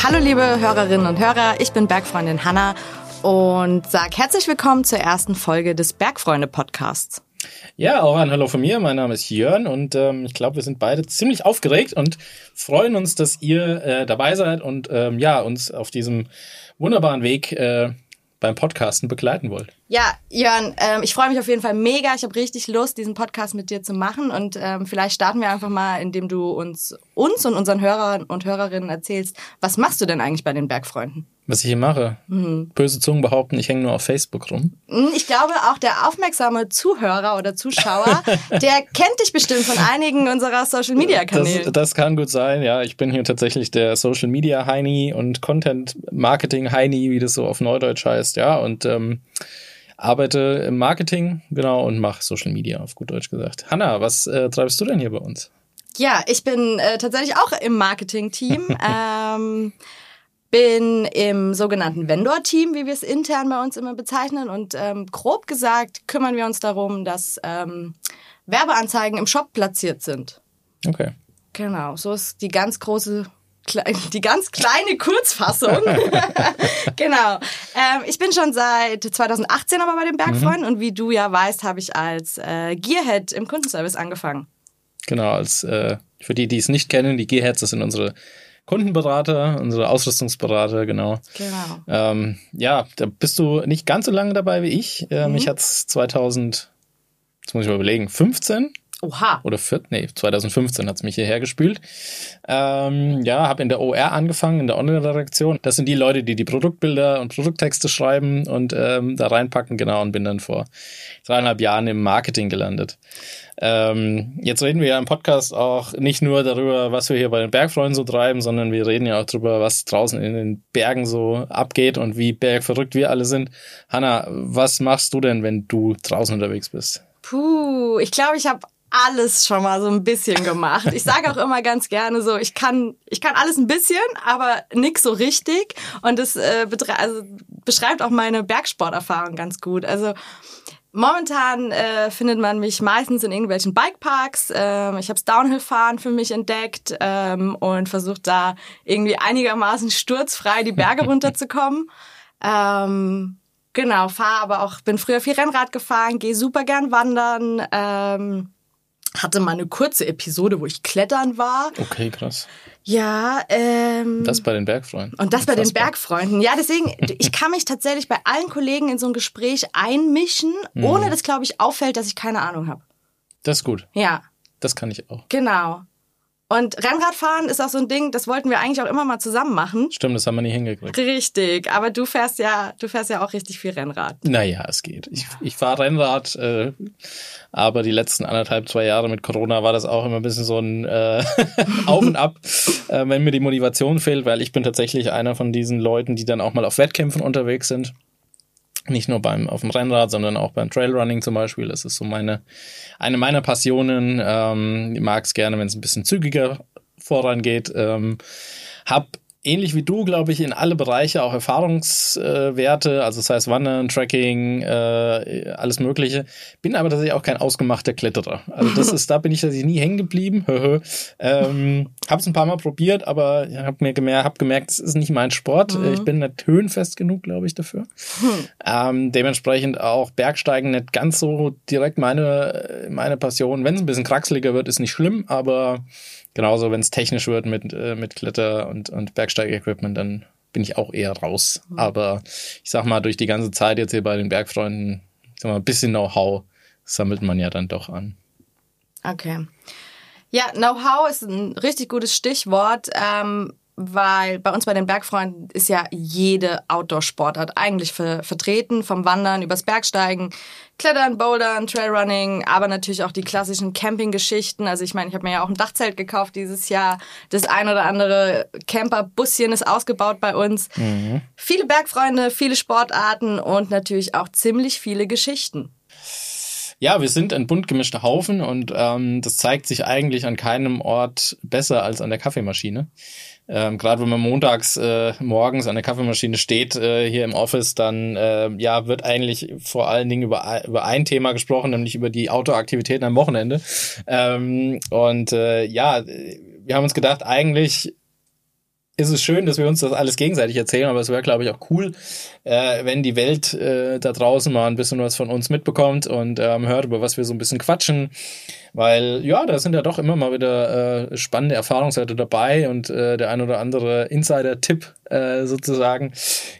Hallo liebe Hörerinnen und Hörer, ich bin Bergfreundin Hanna und sag herzlich willkommen zur ersten Folge des Bergfreunde Podcasts. Ja, auch ein Hallo von mir. Mein Name ist Jörn und ähm, ich glaube, wir sind beide ziemlich aufgeregt und freuen uns, dass ihr äh, dabei seid und ähm, ja, uns auf diesem wunderbaren Weg äh, beim Podcasten begleiten wollt. Ja, Jörn, ähm, ich freue mich auf jeden Fall mega. Ich habe richtig Lust, diesen Podcast mit dir zu machen. Und ähm, vielleicht starten wir einfach mal, indem du uns, uns und unseren Hörern und Hörerinnen erzählst, was machst du denn eigentlich bei den Bergfreunden? Was ich hier mache? Mhm. Böse Zungen behaupten, ich hänge nur auf Facebook rum. Hm, ich glaube, auch der aufmerksame Zuhörer oder Zuschauer, der kennt dich bestimmt von einigen unserer Social-Media-Kanäle. Das, das, kann gut sein, ja. Ich bin hier tatsächlich der Social-Media-Heini und Content-Marketing-Heini, wie das so auf Neudeutsch heißt, ja. Und ähm, arbeite im Marketing, genau, und mache Social Media, auf gut Deutsch gesagt. Hanna, was äh, treibst du denn hier bei uns? Ja, ich bin äh, tatsächlich auch im Marketing-Team. ähm, bin im sogenannten Vendor-Team, wie wir es intern bei uns immer bezeichnen. Und ähm, grob gesagt kümmern wir uns darum, dass ähm, Werbeanzeigen im Shop platziert sind. Okay. Genau, so ist die ganz große die ganz kleine Kurzfassung. genau. Ähm, ich bin schon seit 2018 aber bei den Bergfreunden mhm. und wie du ja weißt, habe ich als äh, Gearhead im Kundenservice angefangen. Genau, als äh, für die, die es nicht kennen, die Gearheads, das sind unsere Kundenberater, unsere Ausrüstungsberater, genau. Genau. Ähm, ja, da bist du nicht ganz so lange dabei wie ich. Ähm, mhm. Ich hatte es 2000, jetzt muss ich mal überlegen, 15 Oha. Oder vier, nee, 2015 hat's mich hierher gespült. Ähm, ja, habe in der OR angefangen, in der Online-Redaktion. Das sind die Leute, die die Produktbilder und Produkttexte schreiben und ähm, da reinpacken, genau, und bin dann vor dreieinhalb Jahren im Marketing gelandet. Ähm, jetzt reden wir ja im Podcast auch nicht nur darüber, was wir hier bei den Bergfreunden so treiben, sondern wir reden ja auch darüber, was draußen in den Bergen so abgeht und wie bergverrückt wir alle sind. Hanna, was machst du denn, wenn du draußen unterwegs bist? Puh, ich glaube, ich habe alles schon mal so ein bisschen gemacht. Ich sage auch immer ganz gerne so, ich kann, ich kann alles ein bisschen, aber nix so richtig. Und das äh, also, beschreibt auch meine Bergsporterfahrung ganz gut. Also Momentan äh, findet man mich meistens in irgendwelchen Bikeparks. Ähm, ich habe Downhill-Fahren für mich entdeckt ähm, und versucht da irgendwie einigermaßen sturzfrei die Berge runterzukommen. Ähm, genau, fahre aber auch, bin früher viel Rennrad gefahren, gehe super gern wandern. Ähm, hatte mal eine kurze Episode, wo ich klettern war. Okay, krass. Ja, ähm. Das bei den Bergfreunden. Und das Unfassbar. bei den Bergfreunden. Ja, deswegen, ich kann mich tatsächlich bei allen Kollegen in so ein Gespräch einmischen, mhm. ohne dass, glaube ich, auffällt, dass ich keine Ahnung habe. Das ist gut. Ja. Das kann ich auch. Genau. Und Rennradfahren ist auch so ein Ding, das wollten wir eigentlich auch immer mal zusammen machen. Stimmt, das haben wir nie hingekriegt. Richtig, aber du fährst ja, du fährst ja auch richtig viel Rennrad. Naja, es geht. Ich, ich fahre Rennrad, äh, aber die letzten anderthalb, zwei Jahre mit Corona war das auch immer ein bisschen so ein äh, Auf und Ab, äh, wenn mir die Motivation fehlt, weil ich bin tatsächlich einer von diesen Leuten, die dann auch mal auf Wettkämpfen unterwegs sind nicht nur beim auf dem Rennrad, sondern auch beim Trailrunning zum Beispiel. Das ist so meine eine meiner Passionen. Ähm, mag es gerne, wenn es ein bisschen zügiger vorangeht. Ähm, hab ähnlich wie du, glaube ich, in alle Bereiche auch Erfahrungswerte, also das heißt Wandern, Tracking, äh, alles Mögliche. Bin aber tatsächlich auch kein ausgemachter Kletterer. Also das ist, da bin ich tatsächlich nie hängen geblieben. ähm, habe es ein paar Mal probiert, aber habe mir gemerkt, hab gemerkt, es ist nicht mein Sport. Mhm. Ich bin nicht höhenfest genug, glaube ich, dafür. Hm. Ähm, dementsprechend auch Bergsteigen nicht ganz so direkt meine meine Passion. Wenn es ein bisschen kraxeliger wird, ist nicht schlimm, aber genauso, wenn es technisch wird mit, äh, mit Kletter- und, und Bergsteig-Equipment, dann bin ich auch eher raus. Mhm. Aber ich sag mal, durch die ganze Zeit jetzt hier bei den Bergfreunden, ich sag mal, ein bisschen Know-how sammelt man ja dann doch an. Okay. Ja, Know-how ist ein richtig gutes Stichwort. Ähm, weil bei uns bei den Bergfreunden ist ja jede Outdoor-Sportart eigentlich ver vertreten, vom Wandern übers Bergsteigen, Klettern, Bouldern, Trailrunning, aber natürlich auch die klassischen Campinggeschichten. Also ich meine, ich habe mir ja auch ein Dachzelt gekauft dieses Jahr. Das ein oder andere Camper-Buschen ist ausgebaut bei uns. Mhm. Viele Bergfreunde, viele Sportarten und natürlich auch ziemlich viele Geschichten. Ja, wir sind ein bunt gemischter Haufen und ähm, das zeigt sich eigentlich an keinem Ort besser als an der Kaffeemaschine. Ähm, Gerade wenn man montags äh, morgens an der Kaffeemaschine steht äh, hier im Office, dann äh, ja wird eigentlich vor allen Dingen über, über ein Thema gesprochen, nämlich über die Outdoor-Aktivitäten am Wochenende. Ähm, und äh, ja, wir haben uns gedacht, eigentlich ist es schön, dass wir uns das alles gegenseitig erzählen, aber es wäre, glaube ich, auch cool, äh, wenn die Welt äh, da draußen mal ein bisschen was von uns mitbekommt und ähm, hört, über was wir so ein bisschen quatschen. Weil, ja, da sind ja doch immer mal wieder äh, spannende Erfahrungswerte dabei und äh, der ein oder andere Insider-Tipp äh, sozusagen.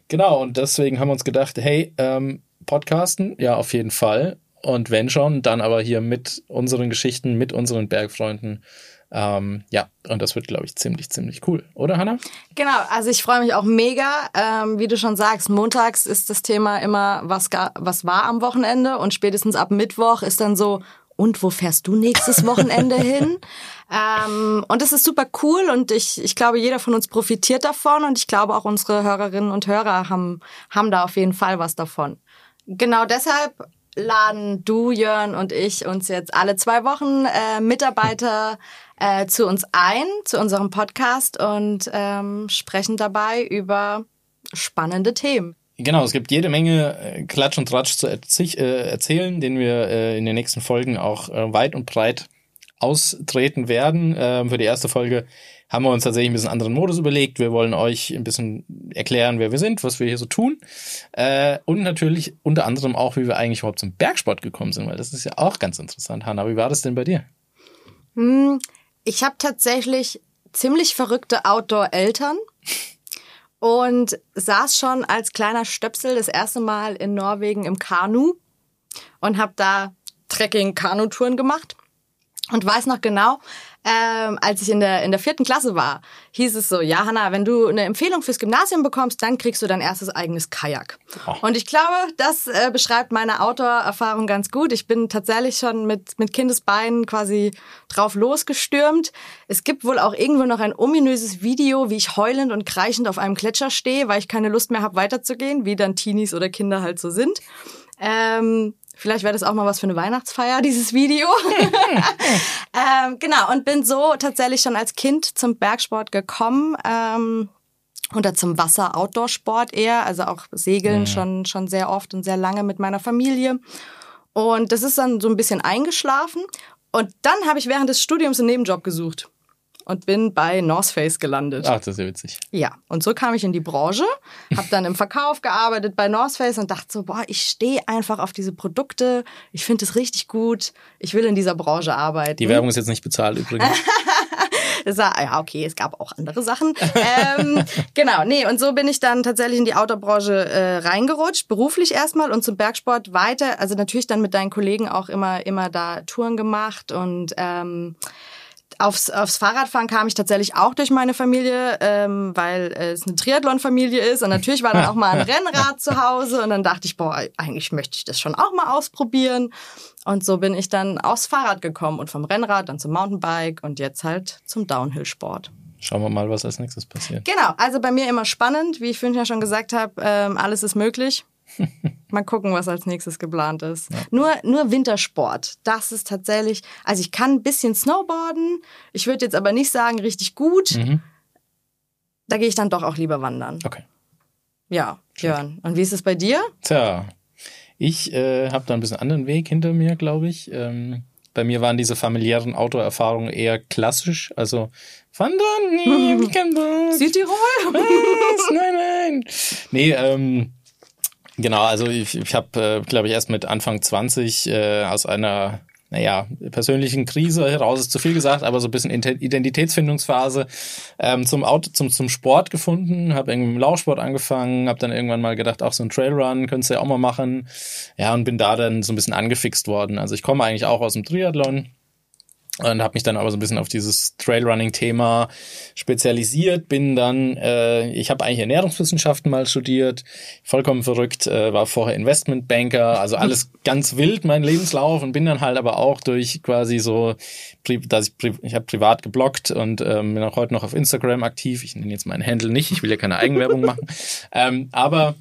Genau, und deswegen haben wir uns gedacht, hey, ähm, Podcasten, ja, auf jeden Fall. Und wenn schon, dann aber hier mit unseren Geschichten, mit unseren Bergfreunden. Ähm, ja, und das wird, glaube ich, ziemlich, ziemlich cool. Oder, Hanna? Genau, also ich freue mich auch mega. Ähm, wie du schon sagst, montags ist das Thema immer, was, was war am Wochenende und spätestens ab Mittwoch ist dann so, und wo fährst du nächstes Wochenende hin? Ähm, und das ist super cool und ich, ich glaube, jeder von uns profitiert davon und ich glaube auch unsere Hörerinnen und Hörer haben, haben da auf jeden Fall was davon. Genau deshalb laden du, Jörn und ich uns jetzt alle zwei Wochen äh, Mitarbeiter äh, zu uns ein, zu unserem Podcast und ähm, sprechen dabei über spannende Themen. Genau, es gibt jede Menge äh, Klatsch und Tratsch zu äh, erzählen, den wir äh, in den nächsten Folgen auch weit und breit austreten werden. Ähm, für die erste Folge haben wir uns tatsächlich ein bisschen anderen Modus überlegt. Wir wollen euch ein bisschen erklären, wer wir sind, was wir hier so tun. und natürlich unter anderem auch, wie wir eigentlich überhaupt zum Bergsport gekommen sind, weil das ist ja auch ganz interessant. Hanna, wie war das denn bei dir? Hm, ich habe tatsächlich ziemlich verrückte Outdoor-Eltern und saß schon als kleiner Stöpsel das erste Mal in Norwegen im Kanu und habe da Trekking-Kanutouren gemacht und weiß noch genau, ähm, als ich in der, in der vierten Klasse war, hieß es so, ja, Hanna, wenn du eine Empfehlung fürs Gymnasium bekommst, dann kriegst du dein erstes eigenes Kajak. Oh. Und ich glaube, das äh, beschreibt meine Outdoor-Erfahrung ganz gut. Ich bin tatsächlich schon mit, mit Kindesbeinen quasi drauf losgestürmt. Es gibt wohl auch irgendwo noch ein ominöses Video, wie ich heulend und kreischend auf einem Gletscher stehe, weil ich keine Lust mehr habe, weiterzugehen, wie dann Teenies oder Kinder halt so sind. Ähm, Vielleicht wäre das auch mal was für eine Weihnachtsfeier, dieses Video. ähm, genau, und bin so tatsächlich schon als Kind zum Bergsport gekommen. Ähm, oder zum Wasser-Outdoor-Sport eher, also auch Segeln ja. schon, schon sehr oft und sehr lange mit meiner Familie. Und das ist dann so ein bisschen eingeschlafen. Und dann habe ich während des Studiums einen Nebenjob gesucht und bin bei North Face gelandet. Ach, das ist ja witzig. Ja, und so kam ich in die Branche, habe dann im Verkauf gearbeitet bei North Face und dachte so, boah, ich stehe einfach auf diese Produkte, ich finde es richtig gut, ich will in dieser Branche arbeiten. Die Werbung ist jetzt nicht bezahlt übrigens. war, ja, okay, es gab auch andere Sachen. ähm, genau, nee, und so bin ich dann tatsächlich in die Outdoor-Branche äh, reingerutscht, beruflich erstmal und zum Bergsport weiter. Also natürlich dann mit deinen Kollegen auch immer, immer da Touren gemacht und ähm, Aufs, aufs Fahrradfahren kam ich tatsächlich auch durch meine Familie, ähm, weil es eine Triathlon-Familie ist. Und natürlich war dann auch mal ein Rennrad zu Hause. Und dann dachte ich, boah, eigentlich möchte ich das schon auch mal ausprobieren. Und so bin ich dann aufs Fahrrad gekommen und vom Rennrad dann zum Mountainbike und jetzt halt zum Downhill-Sport. Schauen wir mal, was als nächstes passiert. Genau, also bei mir immer spannend. Wie ich vorhin ja schon gesagt habe, ähm, alles ist möglich. Mal gucken, was als nächstes geplant ist. Ja. Nur, nur Wintersport. Das ist tatsächlich, also ich kann ein bisschen Snowboarden. Ich würde jetzt aber nicht sagen, richtig gut. Mhm. Da gehe ich dann doch auch lieber wandern. Okay. Ja, Jörn. Und wie ist es bei dir? Tja, ich äh, habe da ein bisschen anderen Weg hinter mir, glaube ich. Ähm, bei mir waren diese familiären Autoerfahrungen eher klassisch. Also wandern, nee, ich kann das. Südtirol? Was? Nein, nein. Nee, ähm, Genau, also ich, ich habe, äh, glaube ich, erst mit Anfang 20 äh, aus einer naja, persönlichen Krise heraus ist zu viel gesagt, aber so ein bisschen Identitätsfindungsphase ähm, zum Auto, zum, zum Sport gefunden, habe irgendwie im Laufsport angefangen, habe dann irgendwann mal gedacht, auch so ein Trailrun könntest du ja auch mal machen. Ja, und bin da dann so ein bisschen angefixt worden. Also ich komme eigentlich auch aus dem Triathlon, und habe mich dann aber so ein bisschen auf dieses Trailrunning-Thema spezialisiert. Bin dann, äh, ich habe eigentlich Ernährungswissenschaften mal studiert, vollkommen verrückt, äh, war vorher Investmentbanker, also alles ganz wild mein Lebenslauf. Und bin dann halt aber auch durch quasi so, dass ich, ich habe privat geblockt und ähm, bin auch heute noch auf Instagram aktiv. Ich nenne jetzt meinen Handle nicht, ich will ja keine Eigenwerbung machen, ähm, aber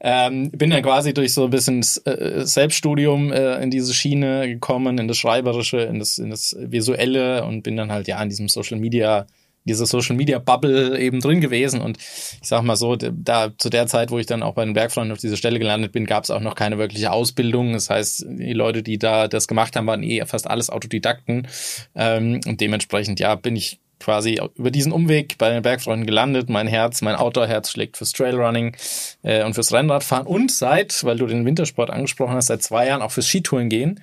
ähm, bin dann quasi durch so ein bisschen äh, Selbststudium äh, in diese Schiene gekommen, in das Schreiberische, in das, in das Visuelle und bin dann halt ja in diesem Social Media dieser Social Media Bubble eben drin gewesen und ich sag mal so, da zu der Zeit, wo ich dann auch bei den Bergfreunden auf dieser Stelle gelandet bin, gab es auch noch keine wirkliche Ausbildung. Das heißt, die Leute, die da das gemacht haben, waren eh fast alles Autodidakten ähm, und dementsprechend ja bin ich quasi über diesen Umweg bei den Bergfreunden gelandet. Mein Herz, mein Outdoor-Herz schlägt fürs Trailrunning äh, und fürs Rennradfahren und seit, weil du den Wintersport angesprochen hast, seit zwei Jahren auch fürs Skitouren gehen.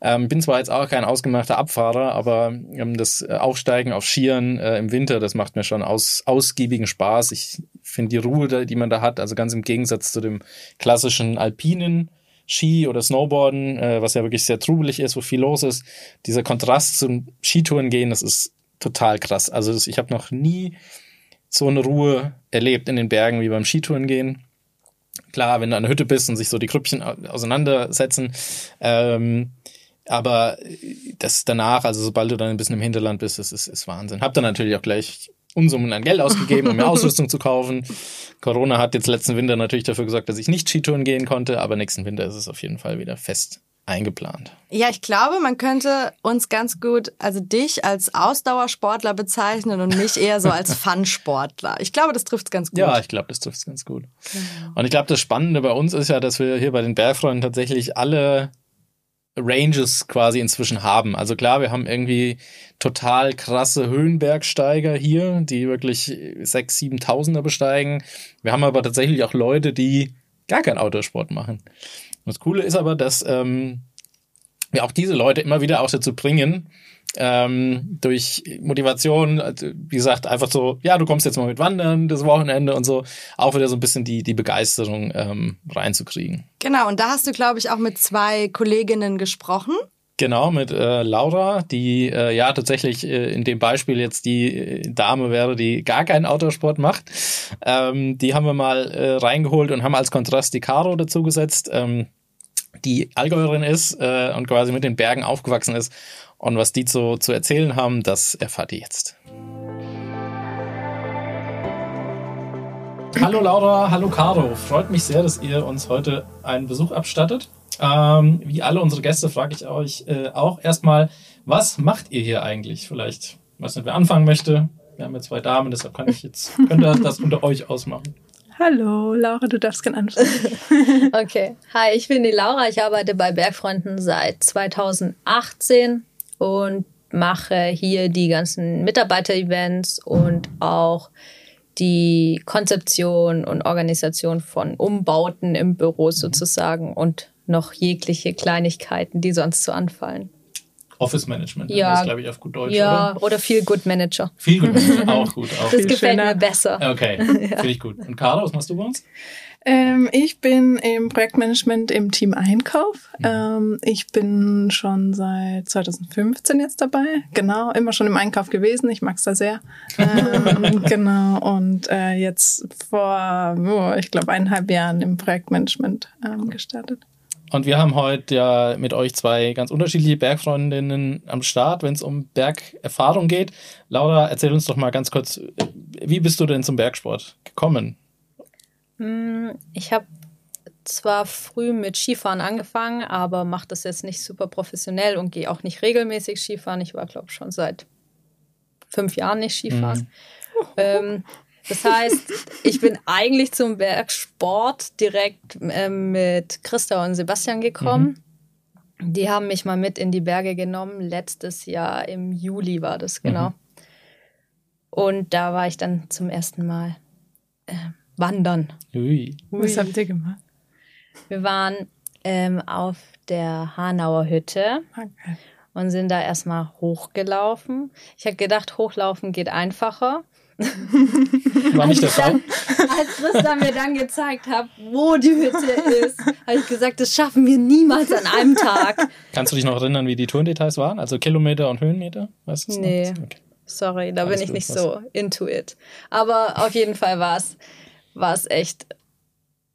Ähm, bin zwar jetzt auch kein ausgemachter Abfahrer, aber ähm, das Aufsteigen auf Skiern äh, im Winter, das macht mir schon aus, ausgiebigen Spaß. Ich finde die Ruhe, die man da hat, also ganz im Gegensatz zu dem klassischen alpinen Ski oder Snowboarden, äh, was ja wirklich sehr trubelig ist, wo viel los ist. Dieser Kontrast zum Skitouren gehen, das ist total krass. Also ich habe noch nie so eine Ruhe erlebt in den Bergen wie beim Skitouren gehen. Klar, wenn du an der Hütte bist und sich so die Grüppchen auseinandersetzen, ähm, aber das danach, also sobald du dann ein bisschen im Hinterland bist, das ist, ist Wahnsinn. Hab dann natürlich auch gleich Unsummen an Geld ausgegeben, um mir Ausrüstung zu kaufen. Corona hat jetzt letzten Winter natürlich dafür gesorgt, dass ich nicht Skitouren gehen konnte, aber nächsten Winter ist es auf jeden Fall wieder fest eingeplant. Ja, ich glaube, man könnte uns ganz gut, also dich als Ausdauersportler bezeichnen und mich eher so als Fun-Sportler. Ich glaube, das trifft es ganz gut. Ja, ich glaube, das trifft es ganz gut. Genau. Und ich glaube, das Spannende bei uns ist ja, dass wir hier bei den Bergfreunden tatsächlich alle Ranges quasi inzwischen haben. Also klar, wir haben irgendwie total krasse Höhenbergsteiger hier, die wirklich sechs, siebentausender besteigen. Wir haben aber tatsächlich auch Leute, die gar keinen Autosport machen. Das Coole ist aber, dass ähm, wir auch diese Leute immer wieder auch dazu bringen, ähm, durch Motivation, also, wie gesagt, einfach so, ja, du kommst jetzt mal mit Wandern das Wochenende und so, auch wieder so ein bisschen die, die Begeisterung ähm, reinzukriegen. Genau, und da hast du, glaube ich, auch mit zwei Kolleginnen gesprochen. Genau, mit äh, Laura, die äh, ja tatsächlich äh, in dem Beispiel jetzt die äh, Dame wäre, die gar keinen Autosport macht. Ähm, die haben wir mal äh, reingeholt und haben als Kontrast die Caro dazugesetzt, ähm, die Allgäuerin ist äh, und quasi mit den Bergen aufgewachsen ist und was die zu, zu erzählen haben, das erfahrt ihr jetzt. Hallo Laura, hallo Caro. Freut mich sehr, dass ihr uns heute einen Besuch abstattet. Ähm, wie alle unsere Gäste frage ich euch äh, auch erstmal, was macht ihr hier eigentlich? Vielleicht, was nicht, wer anfangen möchte. Wir haben ja zwei Damen, deshalb kann ich jetzt, könnt ihr das unter euch ausmachen. Hallo, Laura, du darfst gerne anfangen. okay. Hi, ich bin die Laura. Ich arbeite bei Bergfreunden seit 2018 und mache hier die ganzen Mitarbeiter-Events und auch die Konzeption und Organisation von Umbauten im Büro sozusagen und noch jegliche Kleinigkeiten, die sonst so anfallen. Office Management, ja, das glaube ich auf gut Deutsch, ja, oder? oder Feel Good Manager. Feel Good Manager, auch gut. Auch. Das gefällt schöner. mir besser. Okay, ja. finde ich gut. Und Carla, was machst du bei uns? Ähm, ich bin im Projektmanagement im Team Einkauf. Mhm. Ähm, ich bin schon seit 2015 jetzt dabei. Genau, immer schon im Einkauf gewesen. Ich mag's da sehr. Ähm, genau, und äh, jetzt vor, oh, ich glaube, eineinhalb Jahren im Projektmanagement ähm, gestartet. Und wir haben heute ja mit euch zwei ganz unterschiedliche Bergfreundinnen am Start, wenn es um Bergerfahrung geht. Laura, erzähl uns doch mal ganz kurz, wie bist du denn zum Bergsport gekommen? Hm, ich habe zwar früh mit Skifahren angefangen, aber mache das jetzt nicht super professionell und gehe auch nicht regelmäßig Skifahren. Ich war, glaube ich, schon seit fünf Jahren nicht Skifahren. Mhm. Ähm, das heißt, ich bin eigentlich zum Bergsport direkt äh, mit Christa und Sebastian gekommen. Mhm. Die haben mich mal mit in die Berge genommen. Letztes Jahr im Juli war das, genau. Mhm. Und da war ich dann zum ersten Mal. Äh, wandern. Ui. Was habt ihr gemacht? Wir waren ähm, auf der Hanauer Hütte okay. und sind da erstmal hochgelaufen. Ich habe gedacht, hochlaufen geht einfacher. War nicht der Fall? Als Christa mir dann gezeigt hat, wo die Hütte ist, habe ich gesagt, das schaffen wir niemals an einem Tag. Kannst du dich noch erinnern, wie die Tourdetails waren? Also Kilometer und Höhenmeter? Weißt du nee. Okay. Sorry, da Alles bin ich nicht was. so into it. Aber auf jeden Fall war es war es echt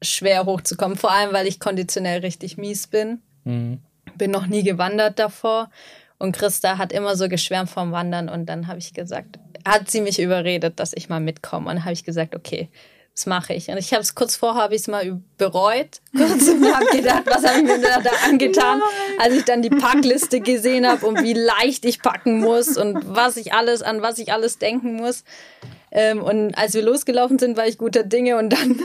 schwer hochzukommen. Vor allem, weil ich konditionell richtig mies bin. Mhm. Bin noch nie gewandert davor. Und Christa hat immer so geschwärmt vom Wandern. Und dann habe ich gesagt, hat sie mich überredet, dass ich mal mitkomme. Und dann habe ich gesagt, okay, das mache ich. Und ich habe es kurz vorher habe ich es mal bereut. Kurz und habe gedacht, was habe ich mir da, da angetan, Nein. als ich dann die Packliste gesehen habe und wie leicht ich packen muss und was ich alles an was ich alles denken muss. Ähm, und als wir losgelaufen sind, war ich guter Dinge und dann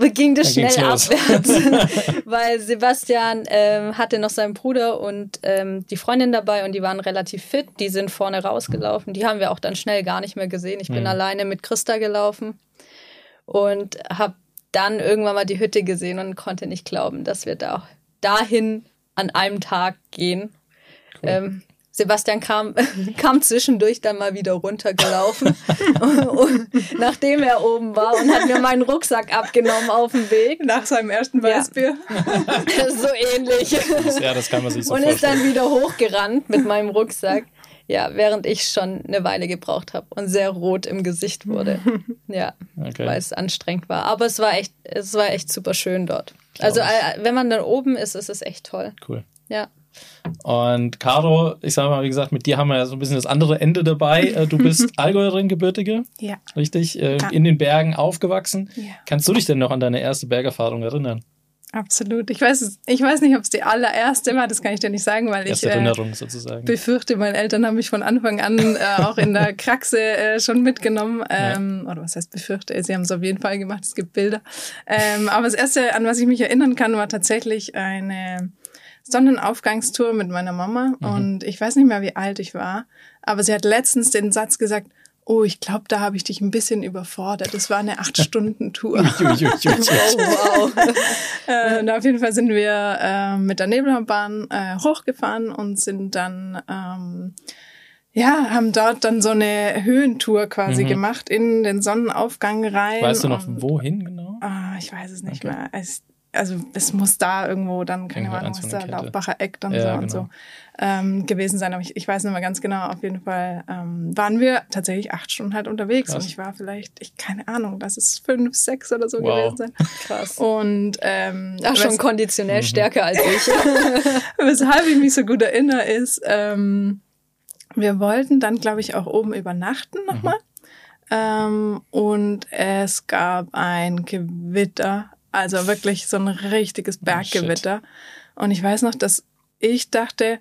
ging das Dann schnell abwärts, weil Sebastian ähm, hatte noch seinen Bruder und ähm, die Freundin dabei und die waren relativ fit. Die sind vorne rausgelaufen. Die haben wir auch dann schnell gar nicht mehr gesehen. Ich bin Mhm. alleine mit Christa gelaufen und habe dann irgendwann mal die Hütte gesehen und konnte nicht glauben, dass wir da dahin an einem Tag gehen. Ähm, Sebastian kam, kam zwischendurch dann mal wieder runtergelaufen, und, nachdem er oben war und hat mir meinen Rucksack abgenommen auf dem Weg. Nach seinem ersten Ja. Weißbier. so ähnlich. Ja, das kann man sich so und ist vorstellen. dann wieder hochgerannt mit meinem Rucksack. Ja, während ich schon eine Weile gebraucht habe und sehr rot im Gesicht wurde. Ja, Okay. weil es anstrengend war. Aber es war echt, es war echt super schön dort. Also ich. äh, wenn man dann oben ist, ist es echt toll. Cool. Ja. Und Caro, ich sag mal, wie gesagt, mit dir haben wir ja so ein bisschen das andere Ende dabei. Äh, Du bist Allgäuerin gebürtige, Ja. richtig? Äh, Ja. In den Bergen aufgewachsen. Ja. Kannst du dich denn noch an deine erste Bergerfahrung erinnern? Absolut. Ich weiß, ich weiß nicht, ob es die allererste war, das kann ich dir nicht sagen, weil ich Erste äh, Erinnerung sozusagen. befürchte, meine Eltern haben mich von Anfang an äh, auch in der Kraxe äh, schon mitgenommen. Ähm, Oder was heißt befürchte? Sie haben es auf jeden Fall gemacht, es gibt Bilder. Ähm, aber das Erste, an was ich mich erinnern kann, war tatsächlich eine Sonnenaufgangstour mit meiner Mama. Und ich weiß nicht mehr, wie alt ich war, aber sie hat letztens den Satz gesagt, oh, ich glaube, da habe ich dich ein bisschen überfordert. Das war eine Acht-Stunden-Tour. Oh, wow. Äh, und auf jeden Fall sind wir äh, mit der Nebelbahn äh, hochgefahren und sind dann, ähm, ja, haben dort dann so eine Höhentour quasi Mhm. gemacht in den Sonnenaufgang rein. Weißt du noch, und, wohin genau? Ah, ich weiß es nicht Okay. mehr. Es, also es muss da irgendwo dann, keine Irgendwo Ahnung, was da. Laufbacher Eck dann Ja, so und genau. so ähm, gewesen sein. Aber ich, ich weiß nicht mehr ganz genau. Auf jeden Fall ähm, waren wir tatsächlich acht Stunden halt unterwegs Krass. und ich war vielleicht, ich keine Ahnung, lass es fünf, sechs oder so Wow. gewesen sein. Krass. Und ähm, Ach, schon konditionell stärker als ich. weshalb ich mich so gut erinnere, ist, ähm, wir wollten dann, glaube ich, auch oben übernachten nochmal. Ähm, und es gab ein Gewitter, also wirklich so ein richtiges Berggewitter. Und ich weiß noch, dass ich dachte,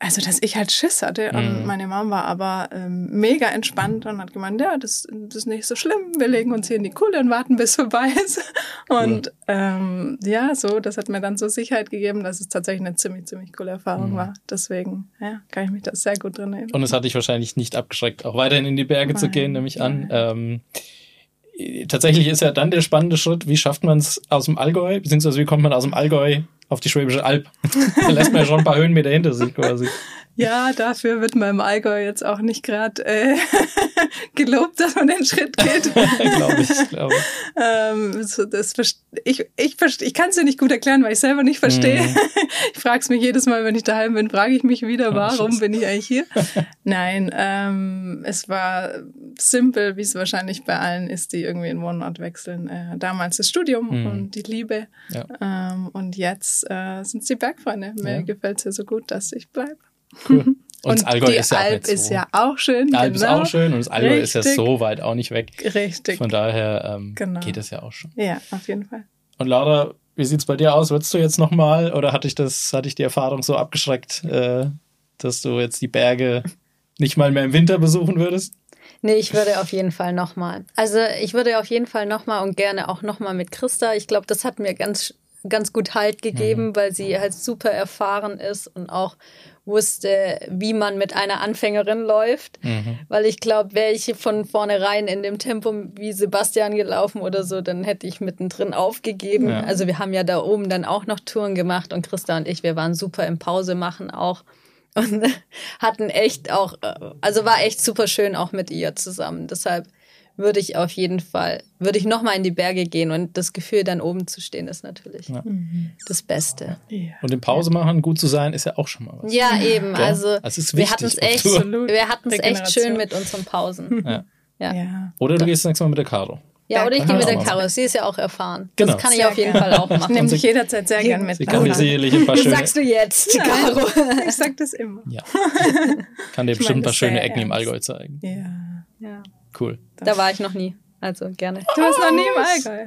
also dass ich halt Schiss hatte und Mhm. meine Mom war aber ähm, mega entspannt und hat gemeint, ja, das, das ist nicht so schlimm, wir legen uns hier in die Kuhle und warten, bis vorbei ist. Und ähm, ja, so, das hat mir dann so Sicherheit gegeben, dass es tatsächlich eine ziemlich, ziemlich coole Erfahrung Mhm. war. Deswegen, ja, kann ich mich da sehr gut drin erinnern. Und es hat dich wahrscheinlich nicht abgeschreckt, auch weiterhin in die Berge zu Nein, gehen, nehme ich an. Ähm, äh, tatsächlich ist ja dann der spannende Schritt, wie schafft man es aus dem Allgäu, beziehungsweise wie kommt man aus dem Allgäu auf die Schwäbische Alb? da lässt man ja schon ein paar Höhenmeter hinter sich quasi. Ja, dafür wird man im Allgäu jetzt auch nicht gerade äh, gelobt, dass man den Schritt geht. glaube ich, glaube ich. ähm, so, das, verst- ich ich, ich kann es dir nicht gut erklären, weil ich selber nicht verstehe. Mhm. Ich frage es mich jedes Mal, wenn ich daheim bin, frage ich mich wieder, Oh, warum Scheiße. bin ich eigentlich hier? Nein, ähm, es war simpel, wie es wahrscheinlich bei allen ist, die irgendwie in Wohnort wechseln. Äh, damals das Studium Mhm. und die Liebe. Ja. Ähm, und jetzt äh, sind es die Bergfreunde. Mir Ja. gefällt es hier so gut, dass ich bleibe. Cool. Und, das Allgäu die ist ja auch Alp nicht so. ist ja auch schön. Die Alp ist genau. auch schön und das Allgäu ist ja Richtig. so weit auch nicht weg. Richtig. Von daher ähm, Genau. geht es ja auch schon. Ja, auf jeden Fall. Und Laura, wie sieht's bei dir aus? Würdest du jetzt nochmal oder hatte ich das, hatte ich die Erfahrung so abgeschreckt, äh, dass du jetzt die Berge nicht mal mehr im Winter besuchen würdest? Nee, ich würde auf jeden Fall nochmal. Also ich würde auf jeden Fall nochmal und gerne auch nochmal mit Christa. Ich glaube, das hat mir ganz, ganz gut Halt gegeben, weil sie halt super erfahren ist und auch wusste, wie man mit einer Anfängerin läuft. Mhm. Weil ich glaube, wäre ich von vornherein in dem Tempo wie Sebastian gelaufen oder so, dann hätte ich mittendrin aufgegeben. Ja. Also wir haben ja da oben dann auch noch Touren gemacht und Christa und ich, wir waren super im Pause machen auch und hatten echt auch, äh, also war echt super schön auch mit ihr zusammen. Deshalb würde ich auf jeden Fall, würde ich nochmal in die Berge gehen und das Gefühl, dann oben zu stehen, ist natürlich Ja. das Beste. Ja. Und in Pause machen, gut zu sein, ist ja auch schon mal was. Ja, eben. Gell? Also wir wichtig hatten es echt, wir hatten es echt schön mit unseren Pausen. Ja. Ja. Ja. Oder du gehst nächstes Mal mit der Caro. Ja, oder ich gehe mit der Caro. Sie ist ja auch erfahren. Genau. Das kann ich Sehr auf jeden gern. Fall auch Ich machen. nehme dich jederzeit sehr gern mit. Sie kann Laura. sicherlich ein paar Das schöne, sagst du jetzt, Caro. Ich sag das immer. ja, kann dir Ich bestimmt ein paar das schöne Ecken im ernst. Allgäu zeigen. Ja. Ja. Cool. Da war ich noch nie. Also gerne. Du warst noch nie im Allgäu.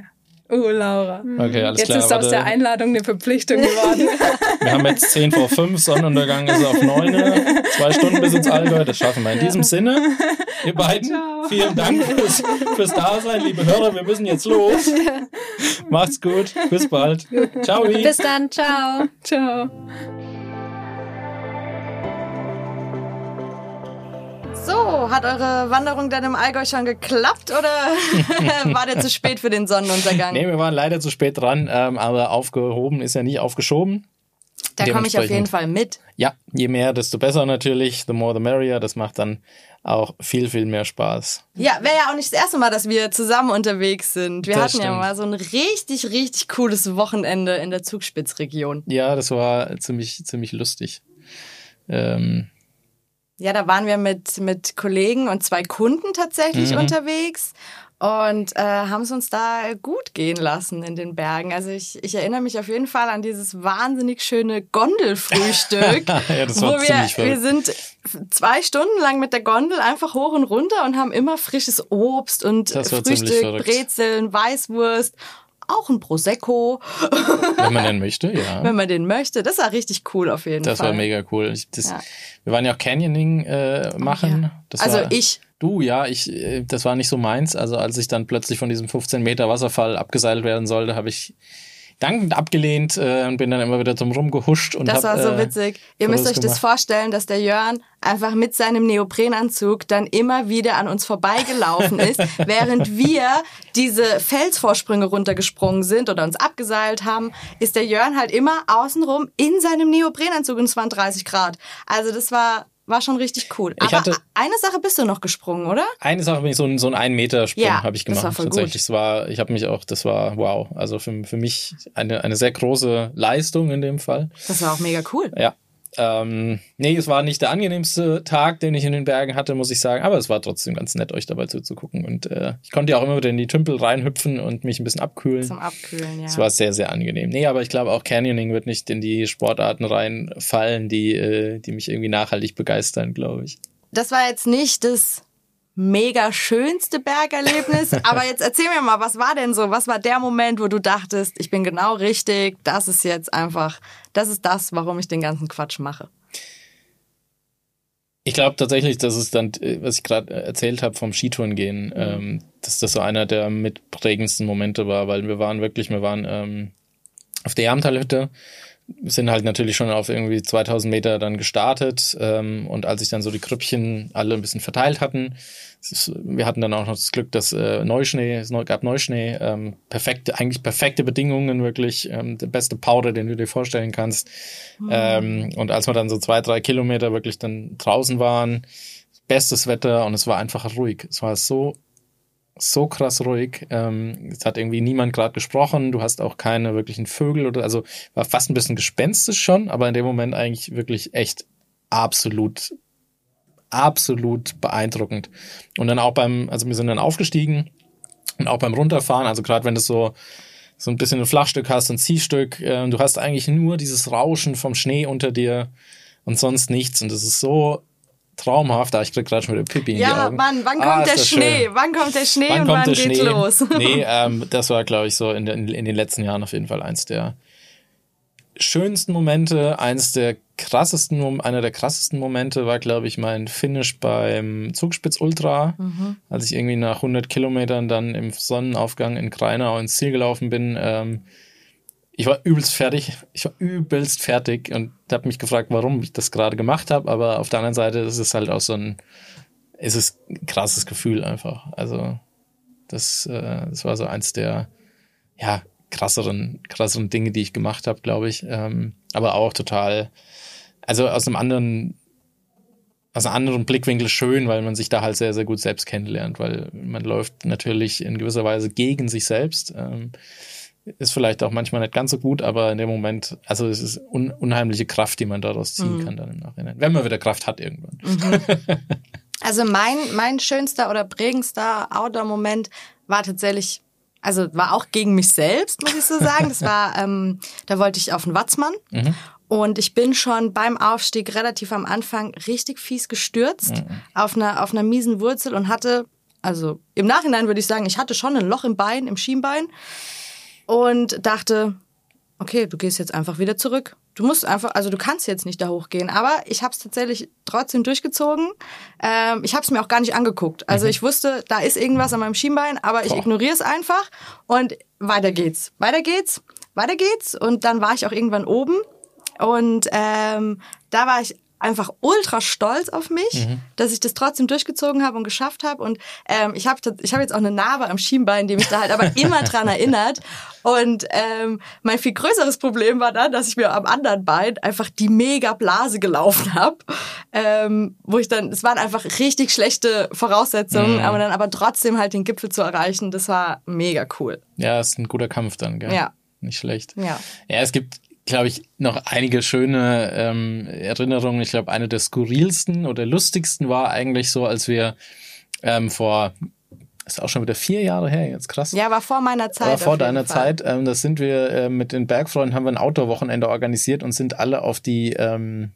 Oh, Laura. Okay, alles Jetzt klar. ist aus der. Einladung eine Verpflichtung geworden. Wir haben jetzt 10 vor 5, Sonnenuntergang ist auf 9. Zwei Stunden bis ins Allgäu, das schaffen wir. In diesem Sinne, Ihr beiden, vielen Dank fürs, fürs Dasein, liebe Hörer. Wir müssen jetzt los. Macht's gut. Bis bald. Ciao. Bis dann. Ciao. Ciao. So, hat eure Wanderung dann im Allgäu schon geklappt oder war der zu spät für den Sonnenuntergang? Nee, wir waren leider zu spät dran, ähm, aber aufgehoben ist ja nicht aufgeschoben. Da komme ich auf jeden Fall mit. Ja, je mehr, desto besser natürlich. The more the merrier. Das macht dann auch viel, viel mehr Spaß. Ja, wäre ja auch nicht das erste Mal, dass wir zusammen unterwegs sind. Wir Das hatten ja stimmt. mal so ein richtig, richtig cooles Wochenende in der Zugspitzregion. Ja, das war ziemlich, ziemlich lustig. Ähm, Ja, da waren wir mit, mit Kollegen und zwei Kunden tatsächlich Mhm. unterwegs und äh, haben es uns da gut gehen lassen in den Bergen. Also ich, ich erinnere mich auf jeden Fall an dieses wahnsinnig schöne Gondelfrühstück, Ja, das wo war wir, ziemlich wir verrückt. sind zwei Stunden lang mit der Gondel einfach hoch und runter und haben immer frisches Obst und Frühstück. Brezeln, Weißwurst, auch ein Prosecco, wenn man denn möchte, ja. wenn man den möchte. Das war richtig cool auf jeden Das Fall. war mega cool. Ich, das, Ja. Wir waren ja auch Canyoning äh, machen. ja. Das Also war, ich. Du, ja, ich, äh, das war nicht so meins. Also als ich dann plötzlich von diesem 15 Meter Wasserfall abgeseilt werden sollte, habe ich dankend abgelehnt äh, und bin dann immer wieder drum rumgehuscht und Das hab, war so äh, witzig. Ihr müsst euch das gemacht. vorstellen, dass der Jörn einfach mit seinem Neoprenanzug dann immer wieder an uns vorbeigelaufen ist, während wir diese Felsvorsprünge runtergesprungen sind oder uns abgeseilt haben, ist der Jörn halt immer außenrum in seinem Neoprenanzug und es waren 30 Grad. Also das war, war schon richtig cool. Ich Aber hatte- eine Sache bist du noch gesprungen, oder? Eine Sache bin ich so ein, so ein ein Meter Sprung Ja, habe ich das gemacht. war voll gut. Tatsächlich, es war, ich habe mich auch, das war wow. Also für, für mich eine, eine sehr große Leistung in dem Fall. Das war auch mega cool. Ja. Ähm, nee, es war nicht der angenehmste Tag, den ich in den Bergen hatte, muss ich sagen, aber es war trotzdem ganz nett, euch dabei zuzugucken. Und äh, ich konnte ja auch immer wieder in die Tümpel reinhüpfen und mich ein bisschen abkühlen. Zum Abkühlen, ja. Es war sehr, sehr angenehm. Nee, aber ich glaube auch Canyoning wird nicht in die Sportarten reinfallen, die, äh, die mich irgendwie nachhaltig begeistern, glaube ich. das war jetzt nicht das mega schönste Bergerlebnis, aber jetzt erzähl mir mal, was war denn so? Was war der Moment, wo du dachtest, ich bin genau richtig, das ist jetzt einfach, das ist das, warum ich den ganzen Quatsch mache? Ich glaube tatsächlich, dass es dann, äh, was ich gerade erzählt habe vom Skitouren gehen, ähm, dass das so einer der mitprägendsten Momente war, weil wir waren wirklich, wir waren ähm, auf der Ermtalhütte, sind halt natürlich schon auf irgendwie 2000 Meter dann gestartet ähm, und als sich dann so die Krüppchen alle ein bisschen verteilt hatten, ist, wir hatten dann auch noch das Glück, dass äh, Neuschnee, es gab Neuschnee, ähm, perfekte, eigentlich perfekte Bedingungen, wirklich ähm, der beste Powder, den du dir vorstellen kannst. Ähm, und als wir dann so zwei, drei Kilometer wirklich dann draußen waren, bestes Wetter und es war einfach ruhig. Es war so so krass ruhig. Ähm, es hat irgendwie niemand gerade gesprochen. Du hast auch keine wirklichen Vögel oder also war fast ein bisschen gespenstisch schon, aber in dem Moment eigentlich wirklich echt absolut, absolut beeindruckend. Und dann auch beim, also wir sind dann aufgestiegen und auch beim Runterfahren, also gerade wenn du so so ein bisschen ein Flachstück hast, ein Ziehstück, äh, du hast eigentlich nur dieses Rauschen vom Schnee unter dir und sonst nichts. Und das ist so traumhaft. Ah, ich krieg gerade schon wieder Pipi in die Ja, Augen. Mann, wann Ah, kommt der Schnee? schön. Wann kommt der Schnee Wann und wann geht's Schnee? los? nee, ähm, das war, glaube ich, so in, den- in den letzten Jahren auf jeden Fall eins der schönsten Momente, eins der krassesten, einer der krassesten Momente war, glaube ich, mein Finish beim Zugspitz Ultra, als ich irgendwie nach 100 Kilometern dann im Sonnenaufgang in Kreinau ins Ziel gelaufen bin. Ähm, ich war übelst fertig, ich war übelst fertig und habe mich gefragt, warum ich das gerade gemacht habe, aber auf der anderen Seite ist es halt auch so ein, es ist ein krasses Gefühl einfach. Also das, äh, das war so eins der, ja, krasseren, krasseren Dinge, die ich gemacht habe, glaube ich. Ähm, aber auch total, also aus einem anderen, aus einem anderen Blickwinkel schön, weil man sich da halt sehr, sehr gut selbst kennenlernt, weil man läuft natürlich in gewisser Weise gegen sich selbst. Ähm, ist vielleicht auch manchmal nicht ganz so gut, aber in dem Moment, also es ist un unheimliche Kraft, die man daraus ziehen kann dann im Nachhinein. Wenn man wieder Kraft hat irgendwann. Also mein, mein schönster oder prägendster Outdoor-Moment war tatsächlich, also war auch gegen mich selbst, muss ich so sagen. Das war, ähm, da wollte ich auf den Watzmann und ich bin schon beim Aufstieg relativ am Anfang richtig fies gestürzt auf einer, auf einer miesen Wurzel und hatte, also im Nachhinein würde ich sagen, ich hatte schon ein Loch im Bein, im Schienbein und dachte, okay, du gehst jetzt einfach wieder zurück. Du musst einfach, also du kannst jetzt nicht da hochgehen. Aber ich habe es tatsächlich trotzdem durchgezogen. Ähm, ich habe es mir auch gar nicht angeguckt. Also ich wusste, da ist irgendwas an meinem Schienbein, aber ich ignoriere es einfach und weiter geht's. Weiter geht's, weiter geht's. Und dann war ich auch irgendwann oben und ähm, da war ich einfach ultra stolz auf mich, dass ich das trotzdem durchgezogen habe und geschafft habe. Und ähm, ich habe ich hab jetzt auch eine Narbe am Schienbein, die mich da halt aber immer dran erinnert. Und ähm, mein viel größeres Problem war dann, dass ich mir am anderen Bein einfach die mega Blase gelaufen habe. Ähm, wo ich dann, es waren einfach richtig schlechte Voraussetzungen, aber dann aber trotzdem halt den Gipfel zu erreichen, das war mega cool. Ja, ist ein guter Kampf dann, gell? Ja. Nicht schlecht. Ja. Ja, es gibt, glaube ich, noch einige schöne ähm, Erinnerungen. Ich glaube, eine der skurrilsten oder lustigsten war eigentlich so, als wir ähm, vor, ist auch schon wieder vier Jahre her, jetzt krass. Ja, war vor meiner Zeit. Aber vor deiner Fall. Zeit, ähm, das sind wir äh, mit den Bergfreunden, haben wir ein Outdoor-Wochenende organisiert und sind alle auf die ähm,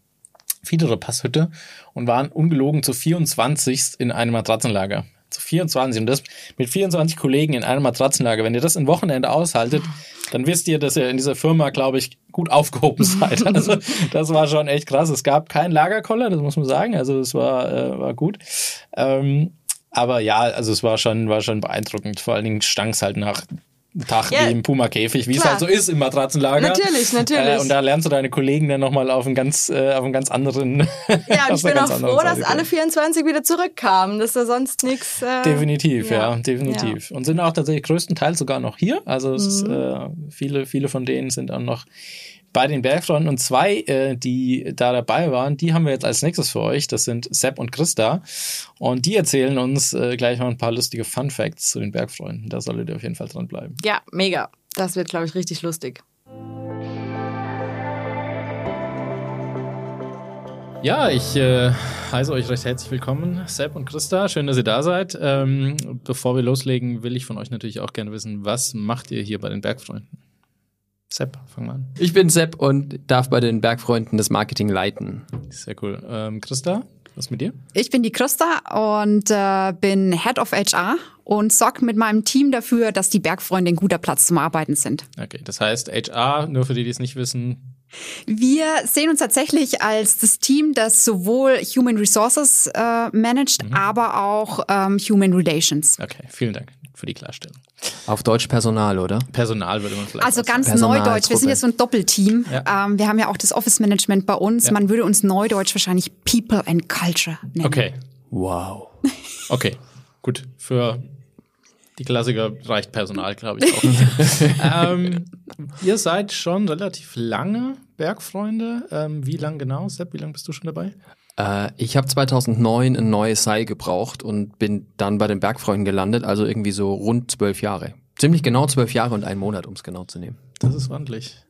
Fiedere Passhütte und waren ungelogen zu 24 in einem Matratzenlager. Zu 24 und das mit 24 Kollegen in einem Matratzenlager. Wenn ihr das ein Wochenende aushaltet, dann wisst ihr, dass ihr in dieser Firma, glaube ich, gut aufgehoben seid. Also das war schon echt krass. Es gab keinen Lagerkoller, das muss man sagen. Also das war, äh, war gut. Ähm, aber ja, also es war schon, war schon beeindruckend. Vor allen Dingen stank halt nach Tag Ja, wie im Puma-Käfig, wie es halt so ist im Matratzenlager. Natürlich, natürlich. Äh, und da lernst du deine Kollegen dann nochmal auf einen ganz, äh, auf einen ganz anderen. Ja, und ich bin auch froh, dass Seite alle kommen. 24 wieder zurückkamen, dass da sonst nichts. Äh, Definitiv, ja, ja. definitiv. Und sind auch tatsächlich größtenteils sogar noch hier. Also es, Mhm. äh, viele, viele von denen sind auch noch bei den Bergfreunden. Und zwei, äh, die da dabei waren, die haben wir jetzt als nächstes für euch. Das sind Sepp und Christa. Und die erzählen uns äh, gleich mal ein paar lustige Fun Facts zu den Bergfreunden. Da solltet ihr auf jeden Fall dranbleiben. Ja, mega. Das wird, glaube ich, richtig lustig. Ja, ich äh, heiße euch recht herzlich willkommen, Sepp und Christa. Schön, dass ihr da seid. Ähm, bevor wir loslegen, will ich von euch natürlich auch gerne wissen, was macht ihr hier bei den Bergfreunden? Sepp, fang mal an. Ich bin Sepp und darf bei den Bergfreunden das Marketing leiten. Sehr cool. Ähm, Christa, was mit dir? Ich bin die Christa und äh, bin Head of HR und sorge mit meinem Team dafür, dass die Bergfreunde ein guter Platz zum Arbeiten sind. Okay, das heißt HR, nur für die, die es nicht wissen. Wir sehen uns tatsächlich als das Team, das sowohl Human Resources äh, managt, aber auch ähm, Human Relations. Okay, vielen Dank für die Klarstellung. Auf Deutsch Personal, oder? Personal würde man vielleicht Also auch ganz sagen. neudeutsch. Wir sind ja so ein Doppelteam. Ja. Ähm, wir haben ja auch das Office Management bei uns. Ja. Man würde uns neudeutsch wahrscheinlich People and Culture nennen. Okay, Wow. okay, gut. Für die Klassiker reicht Personal, glaube ich, auch. ähm, ihr seid schon relativ lange Bergfreunde. Ähm, wie lang genau, Sepp? Wie lange bist du schon dabei? Äh, ich habe 2009 ein neues Seil gebraucht und bin dann bei den Bergfreunden gelandet, also irgendwie so rund zwölf Jahre. Ziemlich genau zwölf Jahre und einen Monat, um es genau zu nehmen. Das ist ordentlich.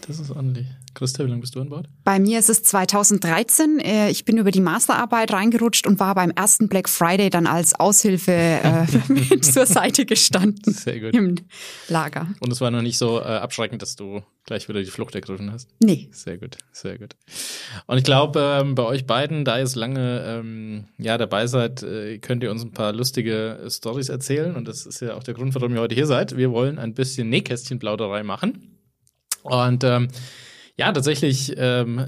Das ist ordentlich. Christa, wie lange bist du an Bord? Bei mir ist es 2013. Äh, Ich bin über die Masterarbeit reingerutscht und war beim ersten Black Friday dann als Aushilfe äh, zur Seite gestanden Sehr gut. im Lager. Und es war noch nicht so äh, abschreckend, dass du gleich wieder die Flucht ergriffen hast. Nee. Sehr gut, sehr gut. Und ich glaube, ähm, bei euch beiden, da ihr so lange ähm, ja, dabei seid, äh, könnt ihr uns ein paar lustige Stories erzählen. Und das ist ja auch der Grund, warum ihr heute hier seid. Wir wollen ein bisschen Nähkästchenplauderei machen. Und ähm, ja, tatsächlich ähm,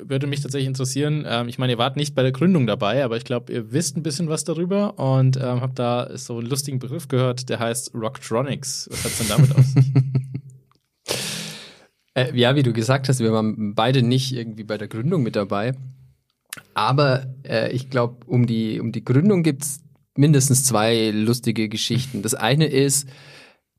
würde mich tatsächlich interessieren. Ähm, ich meine, ihr wart nicht bei der Gründung dabei, aber ich glaube, ihr wisst ein bisschen was darüber und ähm, habt da so einen lustigen Begriff gehört, der heißt Rocktronics. Was hat's denn damit sich? Äh, ja, wie du gesagt hast, wir waren beide nicht irgendwie bei der Gründung mit dabei. Aber äh, ich glaube, um die, um die Gründung gibt's mindestens zwei lustige Geschichten. Das eine ist,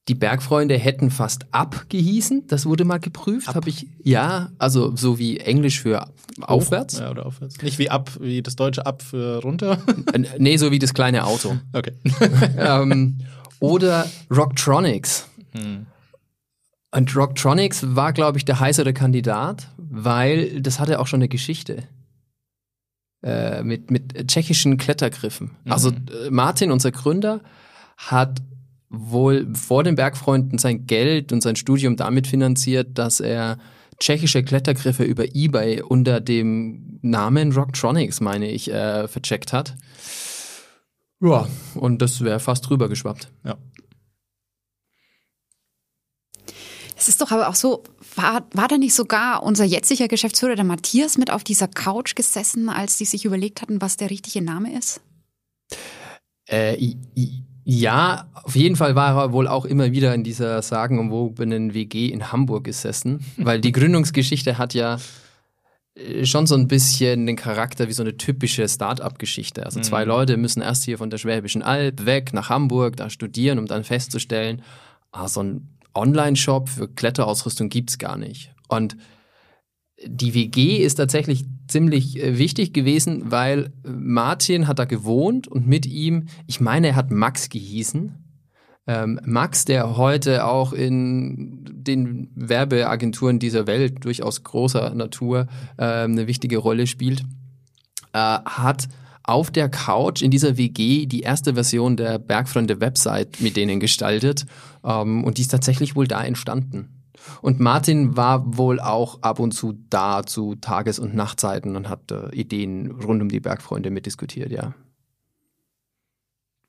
die Bergfreunde hätten fast abgehießen. Das wurde mal geprüft. Habe ich ja, also so wie Englisch für aufwärts. Ja, oder aufwärts. Nicht wie ab, wie das deutsche ab für runter. Äh, nee, so wie das kleine Auto. Okay. ähm, oder Rocktronics. Hm. Und Rocktronics war, glaube ich, der heißere Kandidat, weil das hatte auch schon eine Geschichte. Äh, mit, mit tschechischen Klettergriffen. Also äh, Martin, unser Gründer, hat wohl vor den Bergfreunden sein Geld und sein Studium damit finanziert, dass er tschechische Klettergriffe über Ebay unter dem Namen Rocktronics, meine ich, äh, vercheckt hat. Ja, und das wäre fast drüber geschwappt. Ja. Es ist doch aber auch so, war, war da nicht sogar unser jetziger Geschäftsführer, der Matthias, mit auf dieser Couch gesessen, als die sich überlegt hatten, was der richtige Name ist? Äh, ja, auf jeden Fall war er wohl auch immer wieder in dieser sagenumwobenen WG in Hamburg gesessen, weil die Gründungsgeschichte hat ja äh, schon so ein bisschen den Charakter wie so eine typische Start-up-Geschichte. Also zwei Leute müssen erst hier von der Schwäbischen Alb weg nach Hamburg, da studieren, um dann festzustellen, ah, so ein Online-Shop für Kletterausrüstung gibt's gar nicht. Und die WG ist tatsächlich ziemlich äh, wichtig gewesen, weil äh, Martin hat da gewohnt und mit ihm, ich meine, er hat Max gehießen. Ähm, Max, der heute auch in den Werbeagenturen dieser Welt durchaus großer Natur ähm, eine wichtige Rolle spielt, äh, hat auf der Couch in dieser WG die erste Version der Bergfreunde Website mit denen gestaltet ähm, und die ist tatsächlich wohl da entstanden. Und Martin war wohl auch ab und zu da zu Tages- und Nachtzeiten und hat äh, Ideen rund um die Bergfreunde mitdiskutiert, ja.